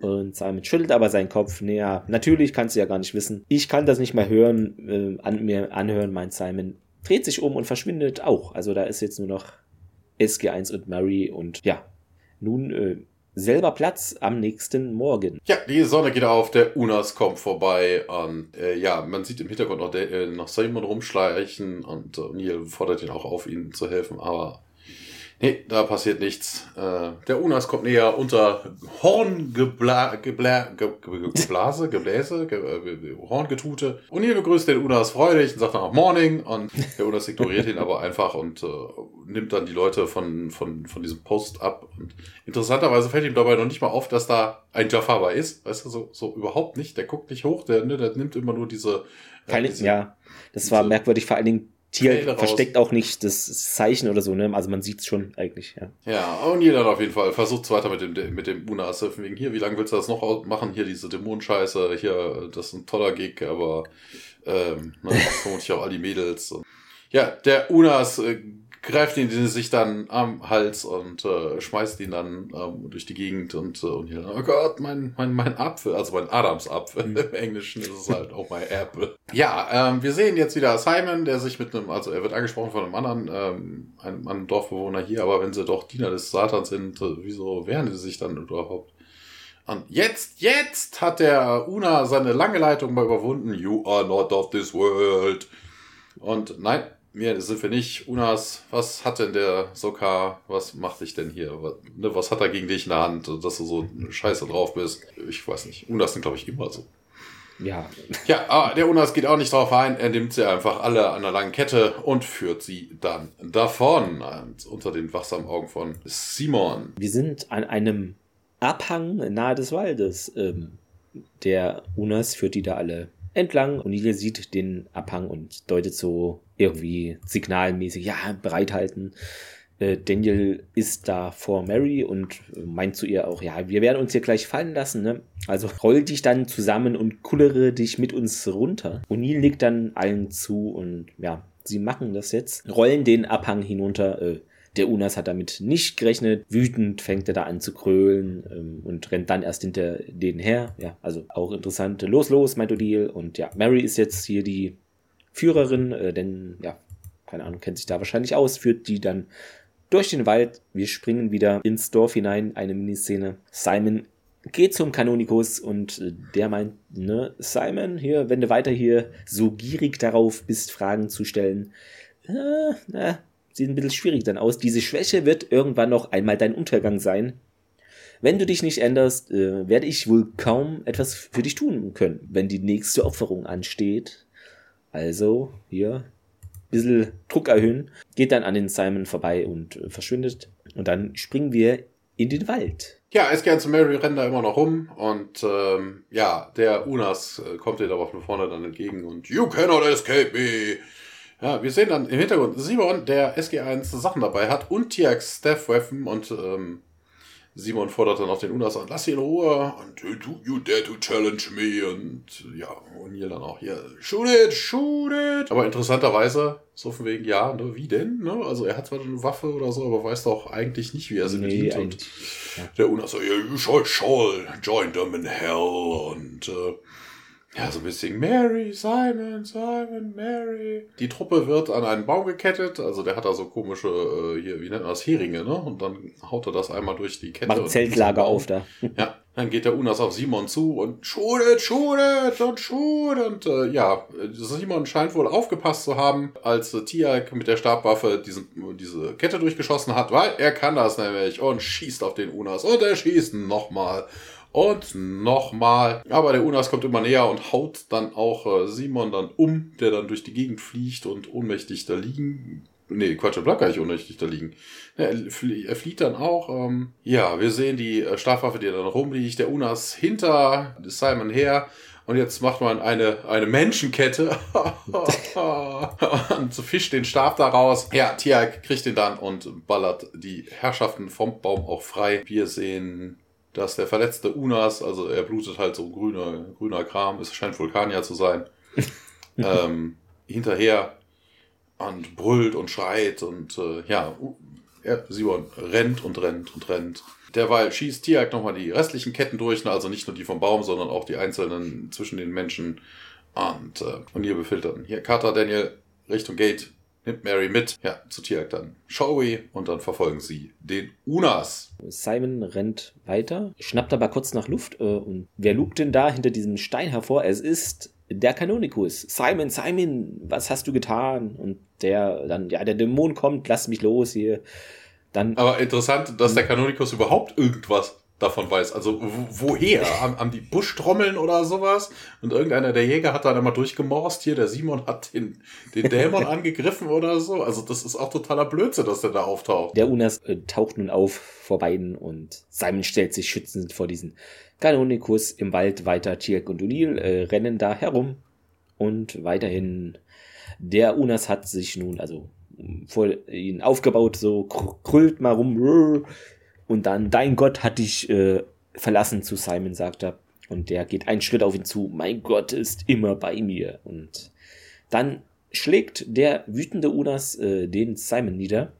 Und Simon schüttelt aber seinen Kopf. Naja, natürlich kannst du ja gar nicht wissen. Ich kann das nicht mehr hören, äh, an mir anhören, meint Simon. Dreht sich um und verschwindet auch. Also da ist jetzt nur noch SG1 und Mary und ja, nun äh, selber Platz am nächsten Morgen. Ja, die Sonne geht auf, der Unas kommt vorbei und äh, ja, man sieht im Hintergrund noch, der, äh, noch Simon rumschleichen und äh, Neil fordert ihn auch auf, ihnen zu helfen, aber Nee, da passiert nichts. Äh, der Unas kommt näher unter Horngeblase, Gebla Geblase, Gebläse, Ge äh, Horngetute. Und hier begrüßt den Unas freudig und sagt dann auch Morning. Und der Unas ignoriert ihn aber einfach und äh, nimmt dann die Leute von, von, von diesem Post ab. Und interessanterweise fällt ihm dabei noch nicht mal auf, dass da ein Jaffa ist. Weißt du, so, so überhaupt nicht. Der guckt nicht hoch, der, ne, der nimmt immer nur diese. Äh, Keine, diese ja, das war merkwürdig, vor allen Dingen Tier versteckt auch nicht das Zeichen oder so, ne? Also man sieht es schon eigentlich, ja. Ja, und jeder auf jeden Fall versucht es weiter mit dem, mit dem Una surfen wegen hier, wie lange willst du das noch machen? Hier diese Dämonenscheiße, hier, das ist ein toller Gig, aber ähm, ne, vermutlich auch all die Mädels. Und, ja, der Unas äh, greift ihn sich dann am Hals und äh, schmeißt ihn dann ähm, durch die Gegend und, äh, und hier, oh Gott, mein, mein, mein Apfel, also mein Adamsapfel. Mhm. Im Englischen ist es halt auch mein Apple. Ja, ähm, wir sehen jetzt wieder Simon, der sich mit einem, also er wird angesprochen von einem anderen, ähm, einem, einem Dorfbewohner hier, aber wenn sie doch Diener des Satans sind, äh, wieso wehren sie sich dann überhaupt? Und jetzt, jetzt hat der Una seine lange Leitung mal überwunden. You are not of this world. Und nein, mir sind wir nicht. Unas, was hat denn der Sokka, was macht dich denn hier? Was, ne, was hat er gegen dich in der Hand, dass du so scheiße drauf bist? Ich weiß nicht. Unas sind, glaube ich, immer so. Ja. Ja, aber der Unas geht auch nicht drauf ein. Er nimmt sie einfach alle an einer langen Kette und führt sie dann davon. Unter den wachsamen Augen von Simon. Wir sind an einem Abhang nahe des Waldes. Ähm, der Unas führt die da alle entlang und Nile sieht den Abhang und deutet so irgendwie signalmäßig, ja, bereithalten. Äh, Daniel ist da vor Mary und meint zu ihr auch, ja, wir werden uns hier gleich fallen lassen, ne? Also roll dich dann zusammen und kullere dich mit uns runter. O'Neill legt dann allen zu und ja, sie machen das jetzt, rollen den Abhang hinunter, äh, der Unas hat damit nicht gerechnet. Wütend fängt er da an zu krölen ähm, und rennt dann erst hinter denen her. Ja, also auch interessant. Los, los, meint Odile. Und ja, Mary ist jetzt hier die Führerin, äh, denn ja, keine Ahnung, kennt sich da wahrscheinlich aus, führt die dann durch den Wald. Wir springen wieder ins Dorf hinein, eine Miniszene. Simon geht zum Kanonikus und äh, der meint, ne, Simon, hier, wenn du weiter hier so gierig darauf bist, Fragen zu stellen, äh, na, sieht ein bisschen schwierig dann aus. Diese Schwäche wird irgendwann noch einmal dein Untergang sein. Wenn du dich nicht änderst, äh, werde ich wohl kaum etwas für dich tun können, wenn die nächste Opferung ansteht. Also, hier, bisschen Druck erhöhen, geht dann an den Simon vorbei und äh, verschwindet. Und dann springen wir in den Wald. Ja, es geht zu Mary rennt da immer noch rum und ähm, ja, der Unas äh, kommt ihr aber von vorne dann entgegen und You cannot escape me. Ja, wir sehen dann im Hintergrund Simon, der SG1 Sachen dabei hat und TX Staff Weapon und ähm, Simon fordert dann auch den Unas an, lass ihn in Ruhe und do you dare to challenge me und ja, O'Neill dann auch hier, shoot it, shoot it. Aber interessanterweise, so von wegen, ja, ne, wie denn? Ne? Also er hat zwar eine Waffe oder so, aber weiß doch eigentlich nicht, wie er sie nee, bedient. Und ja. der Unas so, yeah, you shall, shall join them in hell und äh, ja, so ein bisschen Mary, Simon, Simon, Mary. Die Truppe wird an einen Baum gekettet. Also der hat da so komische, äh, hier, wie nennt man das, Heringe, ne? Und dann haut er das einmal durch die Kette. Macht Zeltlager auf da. Ja, dann geht der Unas auf Simon zu und shoot it und shoot. Und äh, ja, Simon scheint wohl aufgepasst zu haben, als äh, Tiag mit der Stabwaffe diesen, diese Kette durchgeschossen hat, weil er kann das nämlich und schießt auf den Unas und er schießt nochmal. Und nochmal. Aber der Unas kommt immer näher und haut dann auch äh, Simon dann um, der dann durch die Gegend fliegt und ohnmächtig da liegen. Nee, Quatsch, er bleibt gar nicht ohnmächtig da liegen. Er, flie flieht dann auch. Ähm, ja, wir sehen die äh, Stabwaffe, die dann rumliegt. Der Unas hinter Simon her. Und jetzt macht man eine, eine Menschenkette und fischt den Stab da raus. Ja, Tiag kriegt den dann und ballert die Herrschaften vom Baum auch frei. Wir sehen dass der verletzte Unas, also er blutet halt so grüner, grüner Kram, es scheint Vulkanier zu sein, ähm, hinterher und brüllt und schreit und äh, ja, er, Simon rennt und rennt und rennt. Derweil schießt Tiag nochmal die restlichen Ketten durch, ne, also nicht nur die vom Baum, sondern auch die einzelnen zwischen den Menschen. Und, äh, und hier befiehlt dann hier Carter Daniel Richtung Gate nimmt Mary mit, ja, zu Tiag dann Showy und dann verfolgen sie den Unas. Simon rennt weiter, schnappt aber kurz nach Luft äh, und wer lugt denn da hinter diesem Stein hervor? Es ist der Kanonikus. Simon, Simon, was hast du getan? Und der dann, ja, der Dämon kommt, lass mich los hier. Dann, aber interessant, dass der Kanonikus überhaupt irgendwas davon weiß. Also woher? Haben, haben die Buschtrommeln oder sowas? Und irgendeiner der Jäger hat dann immer durchgemorst. Hier, der Simon hat den, den Dämon angegriffen oder so. Also das ist auch totaler Blödsinn, dass der da auftaucht. Der Unas äh, taucht nun auf vor beiden und Simon stellt sich schützend vor diesen Kanonikus im Wald weiter. Tirk und Unil äh, rennen da herum und weiterhin der Unas hat sich nun, also vor ihn aufgebaut, so krüllt mal rum, und dann, dein Gott hat dich äh, verlassen, zu Simon sagt er. Und der geht einen Schritt auf ihn zu. Mein Gott ist immer bei mir. Und dann schlägt der wütende Unas äh, den Simon nieder,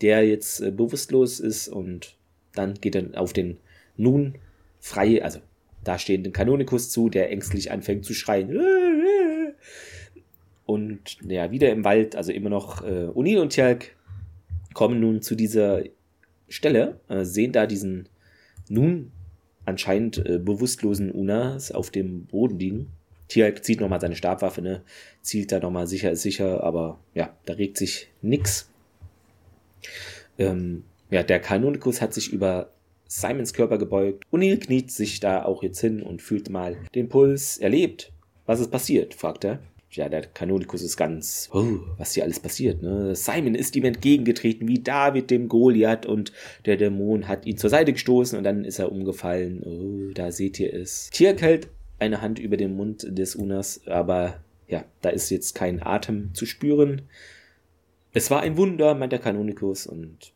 der jetzt äh, bewusstlos ist. Und dann geht er auf den nun frei, also da stehenden Kanonikus zu, der ängstlich anfängt zu schreien. Und ja, wieder im Wald, also immer noch äh, Unil und Tjalk kommen nun zu dieser Stelle, äh, sehen da diesen nun anscheinend äh, bewusstlosen Unas auf dem Boden liegen. Tialk zieht nochmal seine Stabwaffe, ne? zielt da nochmal sicher ist sicher, aber ja, da regt sich nix. Ähm, ja, der Kanonikus hat sich über Simons Körper gebeugt. O'Neill kniet sich da auch jetzt hin und fühlt mal den Puls. Er lebt. Was ist passiert? fragt er ja, der Kanonikus ist ganz, oh, was hier alles passiert, ne? Simon ist ihm entgegengetreten wie David dem Goliath und der Dämon hat ihn zur Seite gestoßen und dann ist er umgefallen. Oh, da seht ihr es. Tirk hält eine Hand über den Mund des Unas, aber ja, da ist jetzt kein Atem zu spüren. Es war ein Wunder, meint der Kanonikus und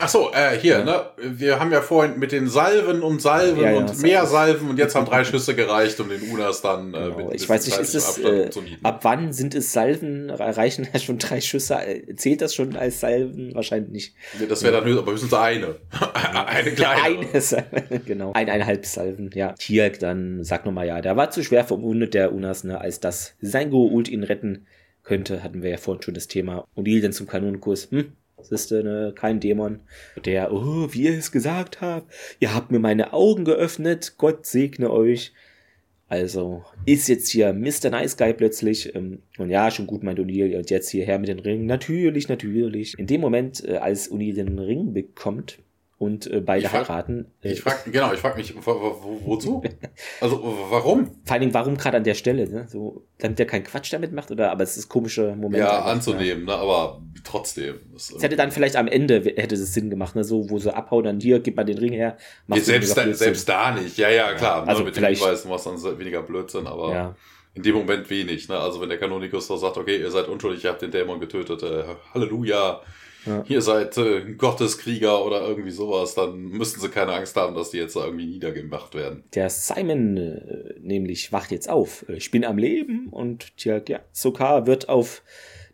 Ach so, äh, hier, ja. ne? Wir haben ja vorhin mit den Salven und Salven ja, ja, und mehr Salven und jetzt haben drei Schüsse gereicht, um den Unas dann äh, genau. Ich weiß nicht, ist es, äh, ab wann sind es Salven? Reichen ja schon drei Schüsse? Äh, zählt das schon als Salven? Wahrscheinlich nicht. Nee, das wäre dann höchstens, aber höchstens eine. eine kleine. Eine Salve, genau. Eineinhalb Salven, ja. Tierk dann, sag nochmal, ja, der war zu schwer verwundet, der Unas, ne, als dass sein Ult ihn retten könnte, hatten wir ja vorhin schon das Thema. Und dann zum Kanonenkurs, hm, Siehste, ne, kein Dämon. Der, oh, wie ihr es gesagt habt, ihr habt mir meine Augen geöffnet, Gott segne euch. Also ist jetzt hier Mr. Nice Guy plötzlich. Ähm, und ja, schon gut, meint O'Neill. Und jetzt hierher mit den Ringen. Natürlich, natürlich. In dem Moment, äh, als O'Neill den Ring bekommt, und äh, beide frag, heiraten. Äh, ich frag, genau, ich frage mich, wo, wo, wozu? Also warum? Vor allen Dingen, warum gerade an der Stelle? Ne? So, damit der keinen Quatsch damit macht oder? Aber es ist komische Moment. Ja, anzunehmen, ne? aber trotzdem. Es hätte dann vielleicht am Ende hätte es Sinn gemacht, ne? so wo sie abhauen, dann hier gib mal den Ring her. Ja, selbst, da, selbst da nicht. Ja, ja, klar. Ja, also ne? mit vielleicht, den Hinweisen war es dann weniger Blödsinn, aber. Ja. in dem Moment wenig. Ne? Also wenn der Kanonikus da sagt, okay, ihr seid unschuldig, ihr habt den Dämon getötet, äh, Halleluja, ja. ihr seid äh, Gotteskrieger oder irgendwie sowas, dann müssten sie keine Angst haben, dass die jetzt irgendwie niedergemacht werden. Der Simon äh, nämlich wacht jetzt auf. Ich bin am Leben und tja, ja, Sokar wird auf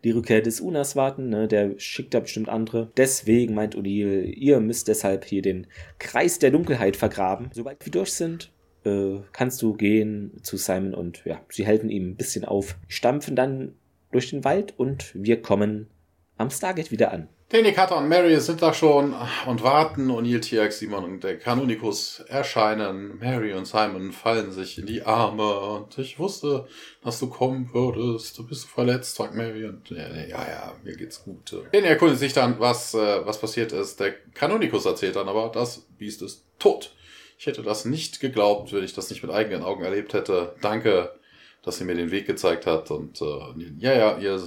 die Rückkehr des Unas warten. Ne? Der schickt da bestimmt andere. Deswegen meint O'Neill, ihr müsst deshalb hier den Kreis der Dunkelheit vergraben. Sobald wir durch sind, äh, kannst du gehen zu Simon und ja, sie helfen ihm ein bisschen auf, stampfen dann durch den Wald und wir kommen am Stargate wieder an. Danny, Carter und Mary sind da schon und warten. O'Neill, TX, Simon und der Kanonikus erscheinen. Mary und Simon fallen sich in die Arme und ich wusste, dass du kommen würdest. Du bist verletzt, sagt Mary und ja, ja, mir geht's gut. Danny erkundigt sich dann, was, äh, was passiert ist. Der Kanonikus erzählt dann aber, das Biest ist tot. Ich hätte das nicht geglaubt, wenn ich das nicht mit eigenen Augen erlebt hätte. Danke, dass ihr mir den Weg gezeigt habt und äh, ja, ja, ihr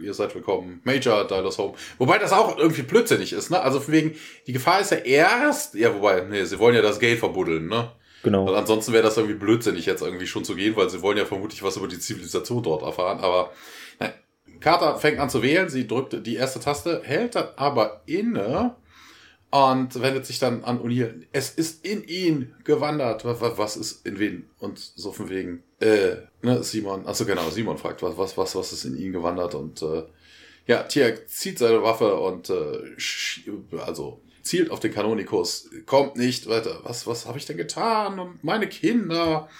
ihr seid willkommen. Major, Dialers Home. Wobei das auch irgendwie blödsinnig ist, ne? Also wegen, die Gefahr ist ja erst, ja, wobei, nee, sie wollen ja das Gate verbuddeln, ne? Genau. Weil ansonsten wäre das irgendwie blödsinnig, jetzt irgendwie schon zu gehen, weil sie wollen ja vermutlich was über die Zivilisation dort erfahren, aber, ne. Carter fängt an zu wählen, sie drückt die erste Taste, hält dann aber inne und wendet sich dann an O'Neill. Es ist in ihn gewandert. Was ist in wen? Und so von wegen, äh, ne, Simon, achso genau, Simon fragt, was, was, was, was ist in ihn gewandert und äh, ja, Tiak zieht seine Waffe und äh, also zielt auf den Kanonikus, kommt nicht weiter. Was, was habe ich denn getan? Und meine Kinder.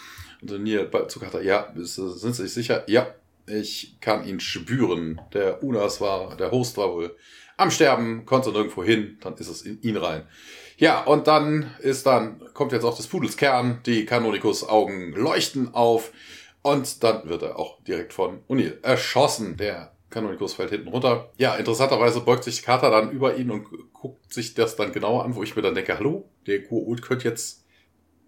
Und O'Neill zu Carter, ja, sind Sie sich sicher? Ja, ich kann ihn spüren. Der Unas war, der Host war wohl am Sterben, konnte nirgendwo hin, dann ist es in ihn rein. Ja, und dann ist dann, kommt jetzt auch des Pudels Kern, die Kanonikus Augen leuchten auf und dann wird er auch direkt von O'Neill erschossen. Der Kanonikus fällt hinten runter. Ja, interessanterweise beugt sich Carter dann über ihn und guckt sich das dann genauer an, wo ich mir dann denke, hallo, der Kuoult könnte jetzt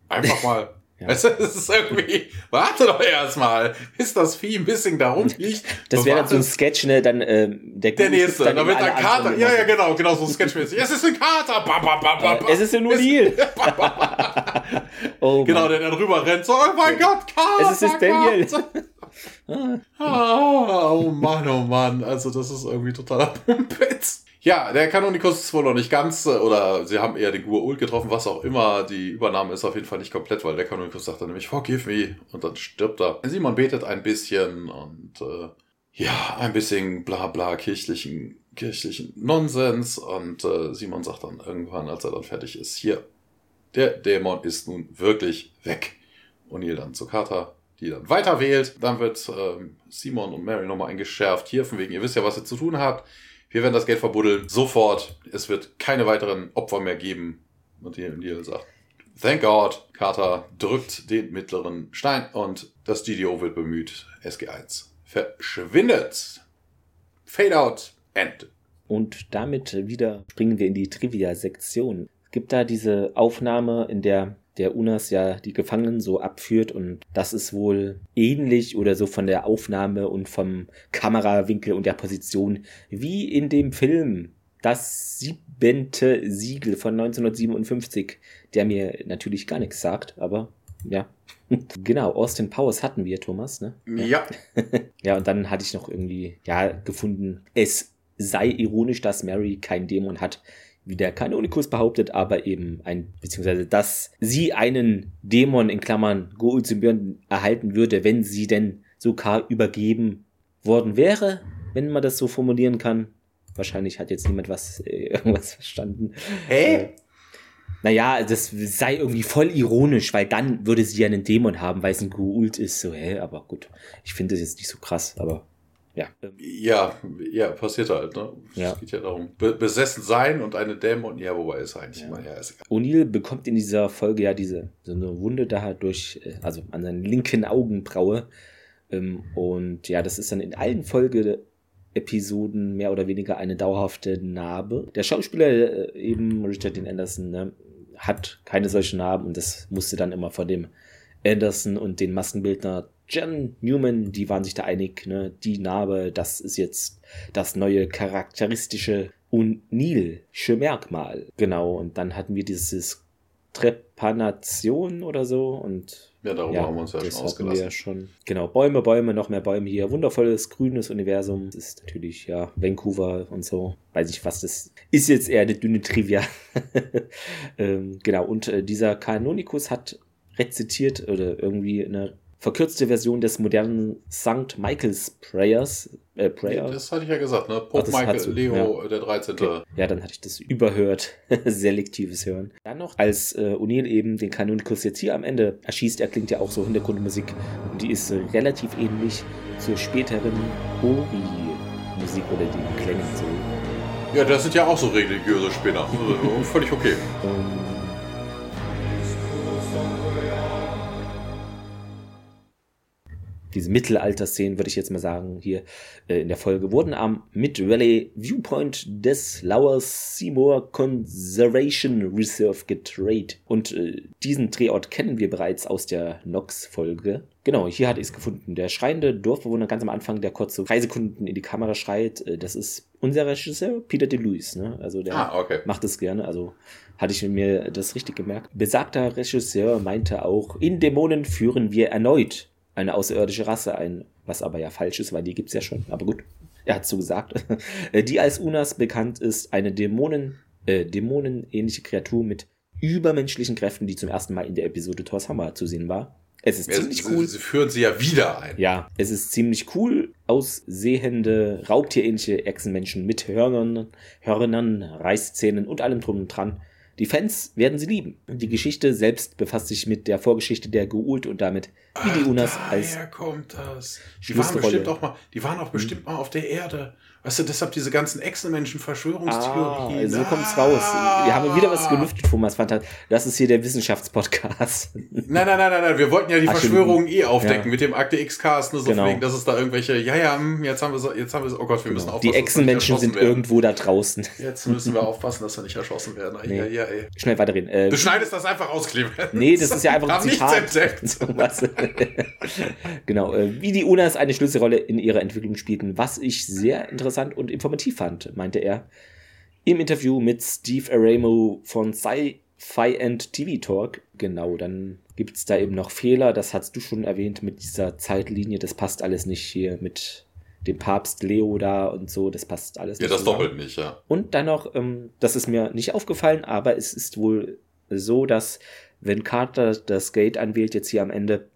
einfach mal ja. Du, es ist irgendwie, warte doch erstmal, bis das Vieh ein bisschen da rumfliegt. Das wäre dann so ein Sketch, ne, dann, äh, der, der nächste, dann, dann wird ein Kater, ja, ja, genau, genau, so sketchmäßig. Es ist ein Kater, ba, ba, ba, ba, ba. Es ist ja nur Neil. oh, genau, der dann rüber rennt, so, oh mein Gott, Kater, Es ist Daniel. ah, oh Mann, oh Mann, also das ist irgendwie totaler Pumpitz. Ja, der Kanonikus ist wohl noch nicht ganz, äh, oder sie haben eher den Gur-Ult getroffen, was auch immer. Die Übernahme ist auf jeden Fall nicht komplett, weil der Kanonikus sagt dann nämlich, forgive me, und dann stirbt er. Simon betet ein bisschen und äh, ja, ein bisschen bla bla kirchlichen, kirchlichen Nonsens. Und äh, Simon sagt dann irgendwann, als er dann fertig ist, hier, der Dämon ist nun wirklich weg. Und O'Neill dann zu Carter, die dann weiter wählt. Dann wird ähm, Simon und Mary nochmal eingeschärft. Hier, von wegen, ihr wisst ja, was ihr zu tun habt. Wir werden das Geld verbuddeln. Sofort. Es wird keine weiteren Opfer mehr geben. Und Neil sagt, Thank God. Carter drückt den mittleren Stein und das GDO wird bemüht. SG1 verschwindet. Fade out. End. Und damit wieder springen wir in die Trivia-Sektion. Es gibt da diese Aufnahme, in der der Unas ja die Gefangenen so abführt und das ist wohl ähnlich oder so von der Aufnahme und vom Kamerawinkel und der Position wie in dem Film Das siebente Siegel von 1957, der mir natürlich gar nichts sagt, aber ja. genau, Austin Powers hatten wir, Thomas, ne? Ja. ja, und dann hatte ich noch irgendwie, ja, gefunden, es sei ironisch, dass Mary kein Dämon hat, wie der Kanonikus behauptet, aber eben ein, beziehungsweise, dass sie einen Dämon in Klammern Goul Symbion erhalten würde, wenn sie denn sogar übergeben worden wäre, wenn man das so formulieren kann. Wahrscheinlich hat jetzt niemand was, äh, irgendwas verstanden. Hä? Äh, naja, das sei irgendwie voll ironisch, weil dann würde sie ja einen Dämon haben, weil es ein Goult ist. So, hä? Aber gut, ich finde das jetzt nicht so krass, aber ja. Ja, ja, passiert halt, ne? Ja. Es geht ja darum, be besessen sein und eine Dämon, ja, wobei ist eigentlich ja. immer, ja, ist egal. O'Neill bekommt in dieser Folge ja diese, so eine Wunde da durch, äh, also an seinen linken Augenbraue. Ähm, und ja, das ist dann in allen Folge Episoden mehr oder weniger eine dauerhafte Narbe. Der Schauspieler, äh, eben Richard Dean Anderson, ne, hat keine solchen Narben und das musste dann immer vor dem Anderson und den Maskenbildner Jen Newman, die waren sich da einig, ne? die Narbe, das ist jetzt das neue charakteristische Unilsche Merkmal. Genau, und dann hatten wir dieses Trepanation oder so und ja, darüber ja, haben wir uns ja schon ausgelassen. Wir ja schon. Genau, Bäume, Bäume, noch mehr Bäume hier. Wundervolles grünes Universum. Das ist natürlich, ja, Vancouver und so. Weiß ich was, das ist jetzt eher eine dünne Trivia. ähm, genau, und äh, dieser Canonikus hat rezitiert oder irgendwie eine verkürzte Version des modernen St. Michael's Prayers. Äh, Prayer. Das hatte ich ja gesagt, ne? Pope Ach, Michael, Leo, ja. der 13. Okay. Ja, dann hatte ich das überhört. Selektives Hören. Dann noch, als äh, O'Neill eben den Kanonikus jetzt hier am Ende erschießt, er klingt ja auch so Hintergrundmusik und die ist äh, relativ ähnlich zur späteren Ori-Musik oder die Klänge so. Ja, das sind ja auch so religiöse Spinner. Völlig okay. um, diese Mittelalter-Szenen, würde ich jetzt mal sagen, hier äh, in der Folge, wurden am Mid-Valley Viewpoint des Lower Seymour Conservation Reserve gedreht. Und äh, diesen Drehort kennen wir bereits aus der Nox-Folge. Genau, hier hatte ich es gefunden. Der schreiende Dorfbewohner ganz am Anfang, der kurz so drei Sekunden in die Kamera schreit, äh, das ist unser Regisseur, Peter DeLuise. Ne? Also der ah, okay. macht es gerne. Also hatte ich mir das richtig gemerkt. Besagter Regisseur meinte auch, in Dämonen führen wir erneut eine außerirdische Rasse ein, was aber ja falsch ist, weil die gibt es ja schon. Aber gut, er hat so gesagt. die als Unas bekannt ist, eine Dämonen, äh, dämonenähnliche Kreatur mit übermenschlichen Kräften, die zum ersten Mal in der Episode Thor's Hammer zu sehen war. Es ist ja, ziemlich cool. Sie führen sie ja wieder ein. Ja, es ist ziemlich cool. Aussehende, raubtierähnliche Echsenmenschen mit Hörnern, Hörnern, Reißzähnen und allem drum und dran. Die Fans werden sie lieben. Die Geschichte selbst befasst sich mit der Vorgeschichte der Geult und damit, wie die Unas als. kommt das. Die waren bestimmt auch mal, die waren auch bestimmt hm. mal auf der Erde Weißt du, deshalb diese ganzen Echsenmenschen, Verschwörungstheorien. Ah, so kommt's ah. raus. Wir haben wieder was gelüftet, Thomas Fanta. Das ist hier der Wissenschaftspodcast. Nein, nein, nein, nein, nein. Wir wollten ja die Verschwörungen eh aufdecken ja. mit dem Akte X-Cast, ne, so genau. wegen, dass es da irgendwelche, ja, ja, hm, jetzt haben wir so, jetzt haben wir so, oh Gott, wir genau. müssen aufpassen. Die Echsenmenschen sind werden. irgendwo da draußen. Jetzt müssen wir aufpassen, dass wir nicht erschossen werden. Nee. Ja, ja, ey. Schnell weiterreden. Äh, du schneidest das einfach aus, Clemens. Nee, das ist ja einfach ein Zitat. genau. Äh, wie die UNAs eine Schlüsselrolle in ihrer Entwicklung spielten, was ich sehr interessant und informativ fand, meinte er. Im Interview mit Steve Aramo von Sci-Fi and TV Talk. Genau, dann gibt es da eben noch Fehler. Das hast du schon erwähnt mit dieser Zeitlinie. Das passt alles nicht hier mit dem Papst Leo da und so. Das passt alles nicht. Ja, das doppelt nicht, ja. Und dann noch, ähm, das ist mir nicht aufgefallen, aber es ist wohl so, dass wenn Carter das Gate anwählt, jetzt hier am Ende,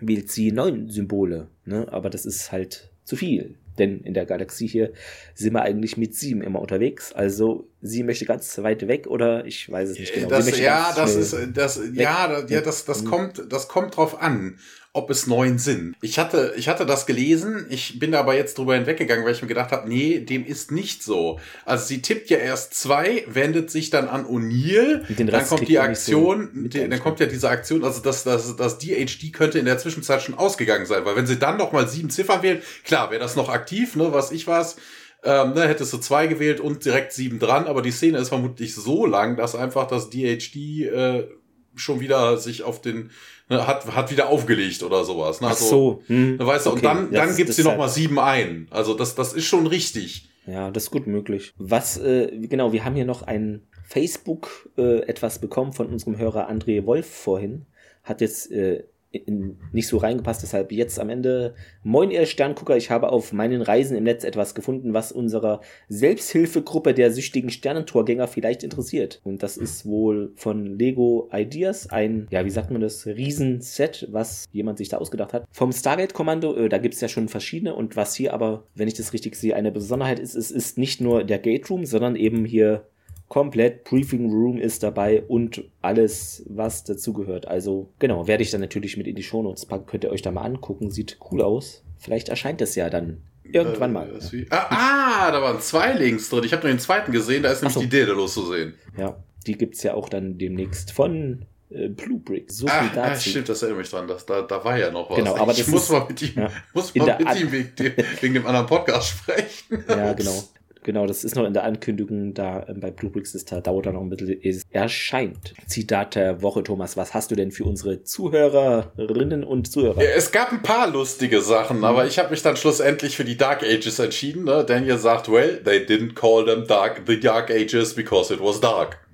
wählt sie neun Symbole. Ne? Aber das ist halt zu viel. Denn in der Galaxie hier sind wir eigentlich mit sieben immer unterwegs. Also sie möchte ganz weit weg oder ich weiß es nicht genau. Das, ja, das ist das ja, ja, das das kommt das kommt drauf an ob es neun sind. Ich hatte, ich hatte das gelesen, ich bin da aber jetzt drüber hinweggegangen, weil ich mir gedacht habe, nee, dem ist nicht so. Also sie tippt ja erst zwei, wendet sich dann an O'Neill, dann kommt die Aktion, so die, dann kommt ja diese Aktion, also das, das, das DHD könnte in der Zwischenzeit schon ausgegangen sein, weil wenn sie dann noch mal sieben Ziffern wählen, klar, wäre das noch aktiv, ne, was ich was, ähm, ne, hättest du zwei gewählt und direkt sieben dran, aber die Szene ist vermutlich so lang, dass einfach das DHD äh, schon wieder sich auf den ne, hat, hat wieder aufgelegt oder sowas. Ne? Also, Ach so. Hm. Ne, weißt du, okay. und dann, dann das, gibt's hier nochmal sieben ein. Also das, das ist schon richtig. Ja, das ist gut möglich. Was, äh, genau, wir haben hier noch ein Facebook äh, etwas bekommen von unserem Hörer André Wolf vorhin. Hat jetzt äh, in, nicht so reingepasst. Deshalb jetzt am Ende, moin ihr Sterngucker, ich habe auf meinen Reisen im Netz etwas gefunden, was unserer Selbsthilfegruppe der süchtigen Sternentorgänger vielleicht interessiert. Und das ist wohl von Lego Ideas ein, ja, wie sagt man das, Riesenset, was jemand sich da ausgedacht hat. Vom Stargate-Kommando, äh, da gibt es ja schon verschiedene und was hier aber, wenn ich das richtig sehe, eine Besonderheit ist, es ist nicht nur der Gate Room, sondern eben hier komplett Briefing Room ist dabei und alles, was dazugehört. Also genau, werde ich dann natürlich mit in die Shownotes packen. Könnt ihr euch da mal angucken. Sieht cool aus. Vielleicht erscheint es ja dann irgendwann mal. Äh, ah, ah, da waren zwei Links drin. Ich habe nur den zweiten gesehen. Da ist nämlich so. die Daedalus zu sehen. Ja, die gibt es ja auch dann demnächst von äh, Blue Brick. So viel ah, dazu. Ja, stimmt, das erinnert mich dran. Das, da, da war ja noch was. Genau, aber ich muss ist, mal mit ihm, ja, muss mal mit ihm wegen dem, wegen dem anderen Podcast sprechen. Ja, genau. Genau, das ist noch in der Ankündigung da ähm, bei Bluebricks, das da dauert da noch ein bisschen, es erscheint. Zitat der Woche, Thomas, was hast du denn für unsere Zuhörerinnen und Zuhörer? Ja, es gab ein paar lustige Sachen, mhm. aber ich habe mich dann schlussendlich für die Dark Ages entschieden. Ne? Daniel sagt, well, they didn't call them dark, the Dark Ages because it was dark.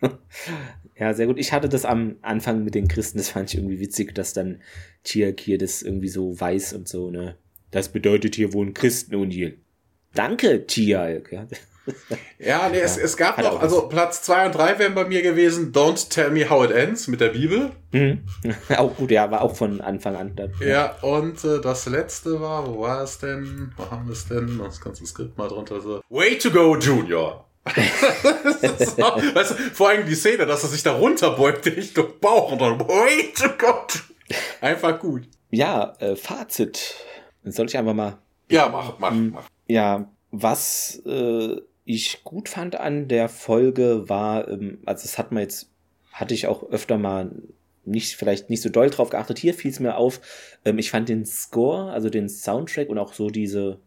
Ja, sehr gut. Ich hatte das am Anfang mit den Christen, das fand ich irgendwie witzig, dass dann Tiak hier das irgendwie so weiß und so, ne? Das bedeutet hier wohl ein Christenunil. Danke, Tiak. Ja. Ja, nee, ja. Es, es gab noch, also Platz 2 und 3 wären bei mir gewesen, Don't Tell Me How It Ends mit der Bibel. Mhm. auch gut, ja, war auch von Anfang an dann. Ja, und äh, das letzte war, wo war es denn? Wo haben wir es denn? Das ganze Skript mal drunter so. Way to go, Junior. so, weißt du, vor allem die Szene, dass er sich da runterbeugt Richtung Bauch und dann Way to go. Einfach gut. Ja, äh, Fazit. Soll ich einfach mal. Ja, mach, mach, hm. mach. Ja, was äh, ich gut fand an der Folge war, ähm, also das hat man jetzt, hatte ich auch öfter mal nicht, vielleicht nicht so doll drauf geachtet. Hier fiel es mir auf, ähm, ich fand den Score, also den Soundtrack und auch so diese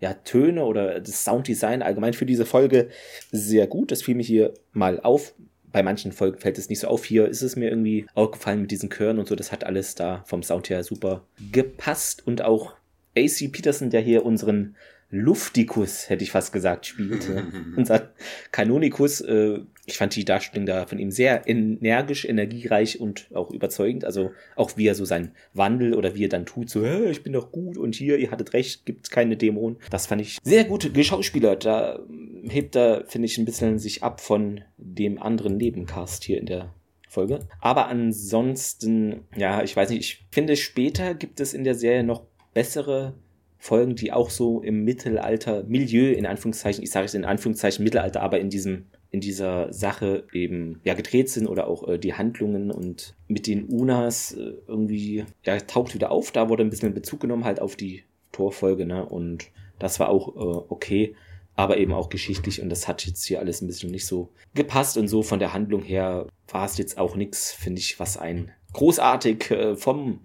ja, Töne oder das Sounddesign allgemein für diese Folge sehr gut. Das fiel mir hier mal auf. Bei manchen Folgen fällt es nicht so auf. Hier ist es mir irgendwie aufgefallen mit diesen Chören und so. Das hat alles da vom Sound her super gepasst. Und auch AC Peterson, der hier unseren Luftikus, hätte ich fast gesagt, spielt. Unser Kanonikus, äh, ich fand die Darstellung da von ihm sehr energisch, energiereich und auch überzeugend. Also auch wie er so seinen Wandel oder wie er dann tut, so, hey, ich bin doch gut und hier, ihr hattet recht, gibt's keine Dämonen. Das fand ich sehr gut geschauspielert. Da hebt er, finde ich, ein bisschen sich ab von dem anderen Nebencast hier in der Folge. Aber ansonsten, ja, ich weiß nicht, ich finde später gibt es in der Serie noch bessere Folgen, die auch so im Mittelalter, Milieu in Anführungszeichen, ich sage es in Anführungszeichen Mittelalter, aber in diesem in dieser Sache eben ja gedreht sind oder auch äh, die Handlungen und mit den Unas äh, irgendwie ja taucht wieder auf. Da wurde ein bisschen Bezug genommen halt auf die Torfolge ne und das war auch äh, okay, aber eben auch geschichtlich und das hat jetzt hier alles ein bisschen nicht so gepasst und so von der Handlung her war es jetzt auch nichts, finde ich, was ein großartig äh, vom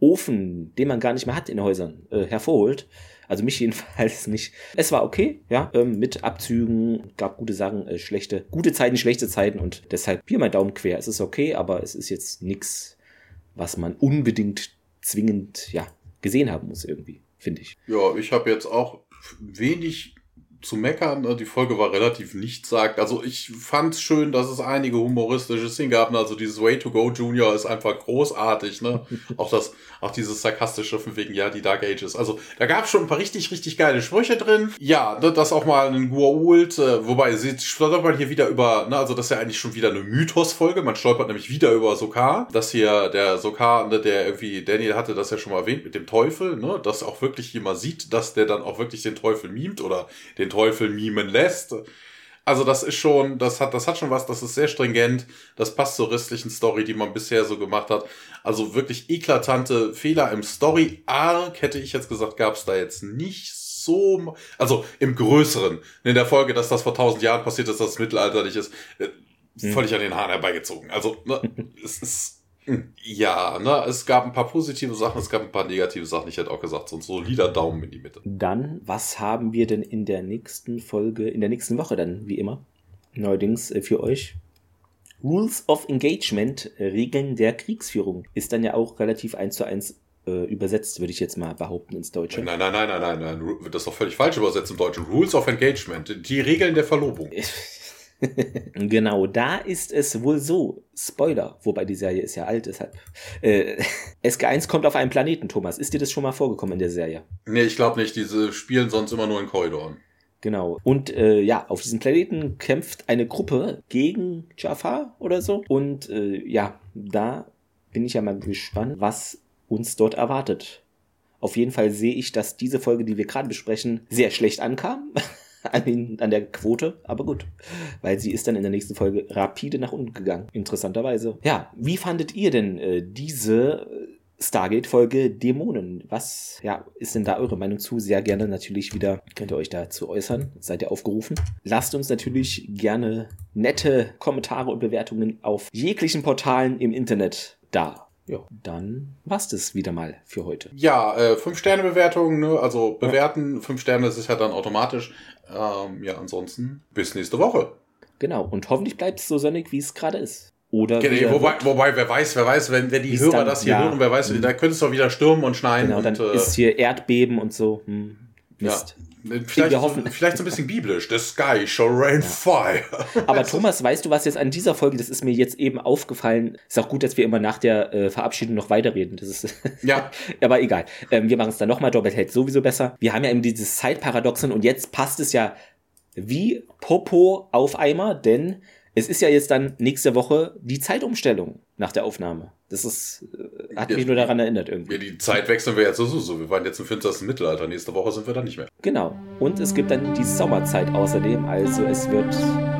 Ofen, den man gar nicht mehr hat in Häusern, äh, hervorholt. Also mich jedenfalls nicht. Es war okay, ja, ähm, mit Abzügen, gab gute Sachen, äh, schlechte, gute Zeiten, schlechte Zeiten und deshalb hier mein Daumen quer. Es ist okay, aber es ist jetzt nichts, was man unbedingt zwingend, ja, gesehen haben muss irgendwie, finde ich. Ja, ich habe jetzt auch wenig zu meckern. Ne? Die Folge war relativ nichtssagend. Also ich fand es schön, dass es einige humoristische Szenen gab. Ne? Also dieses Way to Go Junior ist einfach großartig. Ne? auch das, auch dieses sarkastische von wegen, ja, die Dark Ages. Also da gab es schon ein paar richtig, richtig geile Sprüche drin. Ja, ne, das auch mal ein Guault, äh, wobei sie stolpert man hier wieder über, ne, also das ist ja eigentlich schon wieder eine Mythos-Folge. Man stolpert nämlich wieder über Sokar. Das hier, der Sokar, ne, der irgendwie, Daniel hatte das ja schon mal erwähnt mit dem Teufel, ne, dass auch wirklich jemand sieht, dass der dann auch wirklich den Teufel mimt oder den Teufel mimen lässt. Also das ist schon, das hat, das hat schon was, das ist sehr stringent, das passt zur restlichen Story, die man bisher so gemacht hat. Also wirklich eklatante Fehler im Story-Arc, hätte ich jetzt gesagt, gab es da jetzt nicht so, also im Größeren. In der Folge, dass das vor tausend Jahren passiert ist, dass es mittelalterlich ist, äh, hm. völlig an den Haaren herbeigezogen. Also, ne, es ist ja, ne, es gab ein paar positive Sachen, es gab ein paar negative Sachen. Ich hätte auch gesagt, so ein solider Daumen in die Mitte. Dann, was haben wir denn in der nächsten Folge, in der nächsten Woche dann, wie immer? Neuerdings äh, für euch. Rules of Engagement, Regeln der Kriegsführung. Ist dann ja auch relativ eins zu eins äh, übersetzt, würde ich jetzt mal behaupten ins Deutsche. Nein, nein, nein, nein, nein, nein. Das ist doch völlig falsch übersetzt im Deutschen. Rules of Engagement, die Regeln der Verlobung. genau, da ist es wohl so. Spoiler, wobei die Serie ist ja alt, deshalb. Äh, SG1 kommt auf einen Planeten, Thomas. Ist dir das schon mal vorgekommen in der Serie? Nee, ich glaube nicht. Diese spielen sonst immer nur in Korridoren. Genau. Und äh, ja, auf diesem Planeten kämpft eine Gruppe gegen Jafar oder so. Und äh, ja, da bin ich ja mal gespannt, was uns dort erwartet. Auf jeden Fall sehe ich, dass diese Folge, die wir gerade besprechen, sehr schlecht ankam. an, den, an der Quote, aber gut. Weil sie ist dann in der nächsten Folge rapide nach unten gegangen. Interessanterweise. Ja, wie fandet ihr denn äh, diese Stargate-Folge Dämonen? Was ja, ist denn da eure Meinung zu? Sehr gerne natürlich wieder könnt ihr euch dazu äußern. Seid ihr aufgerufen. Lasst uns natürlich gerne nette Kommentare und Bewertungen auf jeglichen Portalen im Internet da. Ja, dann war's das wieder mal für heute. Ja, äh, fünf Sterne Bewertungen, ne? also bewerten, ja. fünf Sterne ist ja dann automatisch. Ähm, ja, ansonsten bis nächste Woche. Genau, und hoffentlich bleibt es so sonnig, wie es gerade ist. Oder genau, wobei, wobei, wer weiß, wer weiß, wenn, wenn die Hörer dann, das hier ja, hören, wer weiß, mhm. da könnte es doch wieder stürmen und schneien. Genau, und, dann äh, ist hier Erdbeben und so. Hm, Mist. Ja. Vielleicht, hoffen. vielleicht so ein bisschen biblisch. The sky shall rain ja. fire. Aber Thomas, weißt du, was jetzt an dieser Folge, das ist mir jetzt eben aufgefallen, ist auch gut, dass wir immer nach der äh, Verabschiedung noch weiterreden. Das ist ja. aber egal. Ähm, wir machen es dann nochmal, doppelt hält sowieso besser. Wir haben ja eben dieses Zeitparadoxon und jetzt passt es ja wie Popo auf Eimer, denn es ist ja jetzt dann nächste Woche die Zeitumstellung nach der Aufnahme. Das ist, äh, hat mich nur daran erinnert irgendwie. Ja, die Zeit wechseln wir jetzt so, so. Wir waren jetzt im finstersten Mittelalter. Nächste Woche sind wir dann nicht mehr. Genau. Und es gibt dann die Sommerzeit außerdem. Also es wird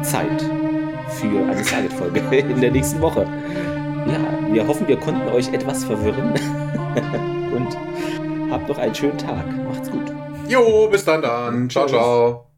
Zeit für eine Target-Folge in der nächsten Woche. Ja, wir hoffen, wir konnten euch etwas verwirren. Und habt noch einen schönen Tag. Macht's gut. Jo, bis dann dann. Ciao, ciao.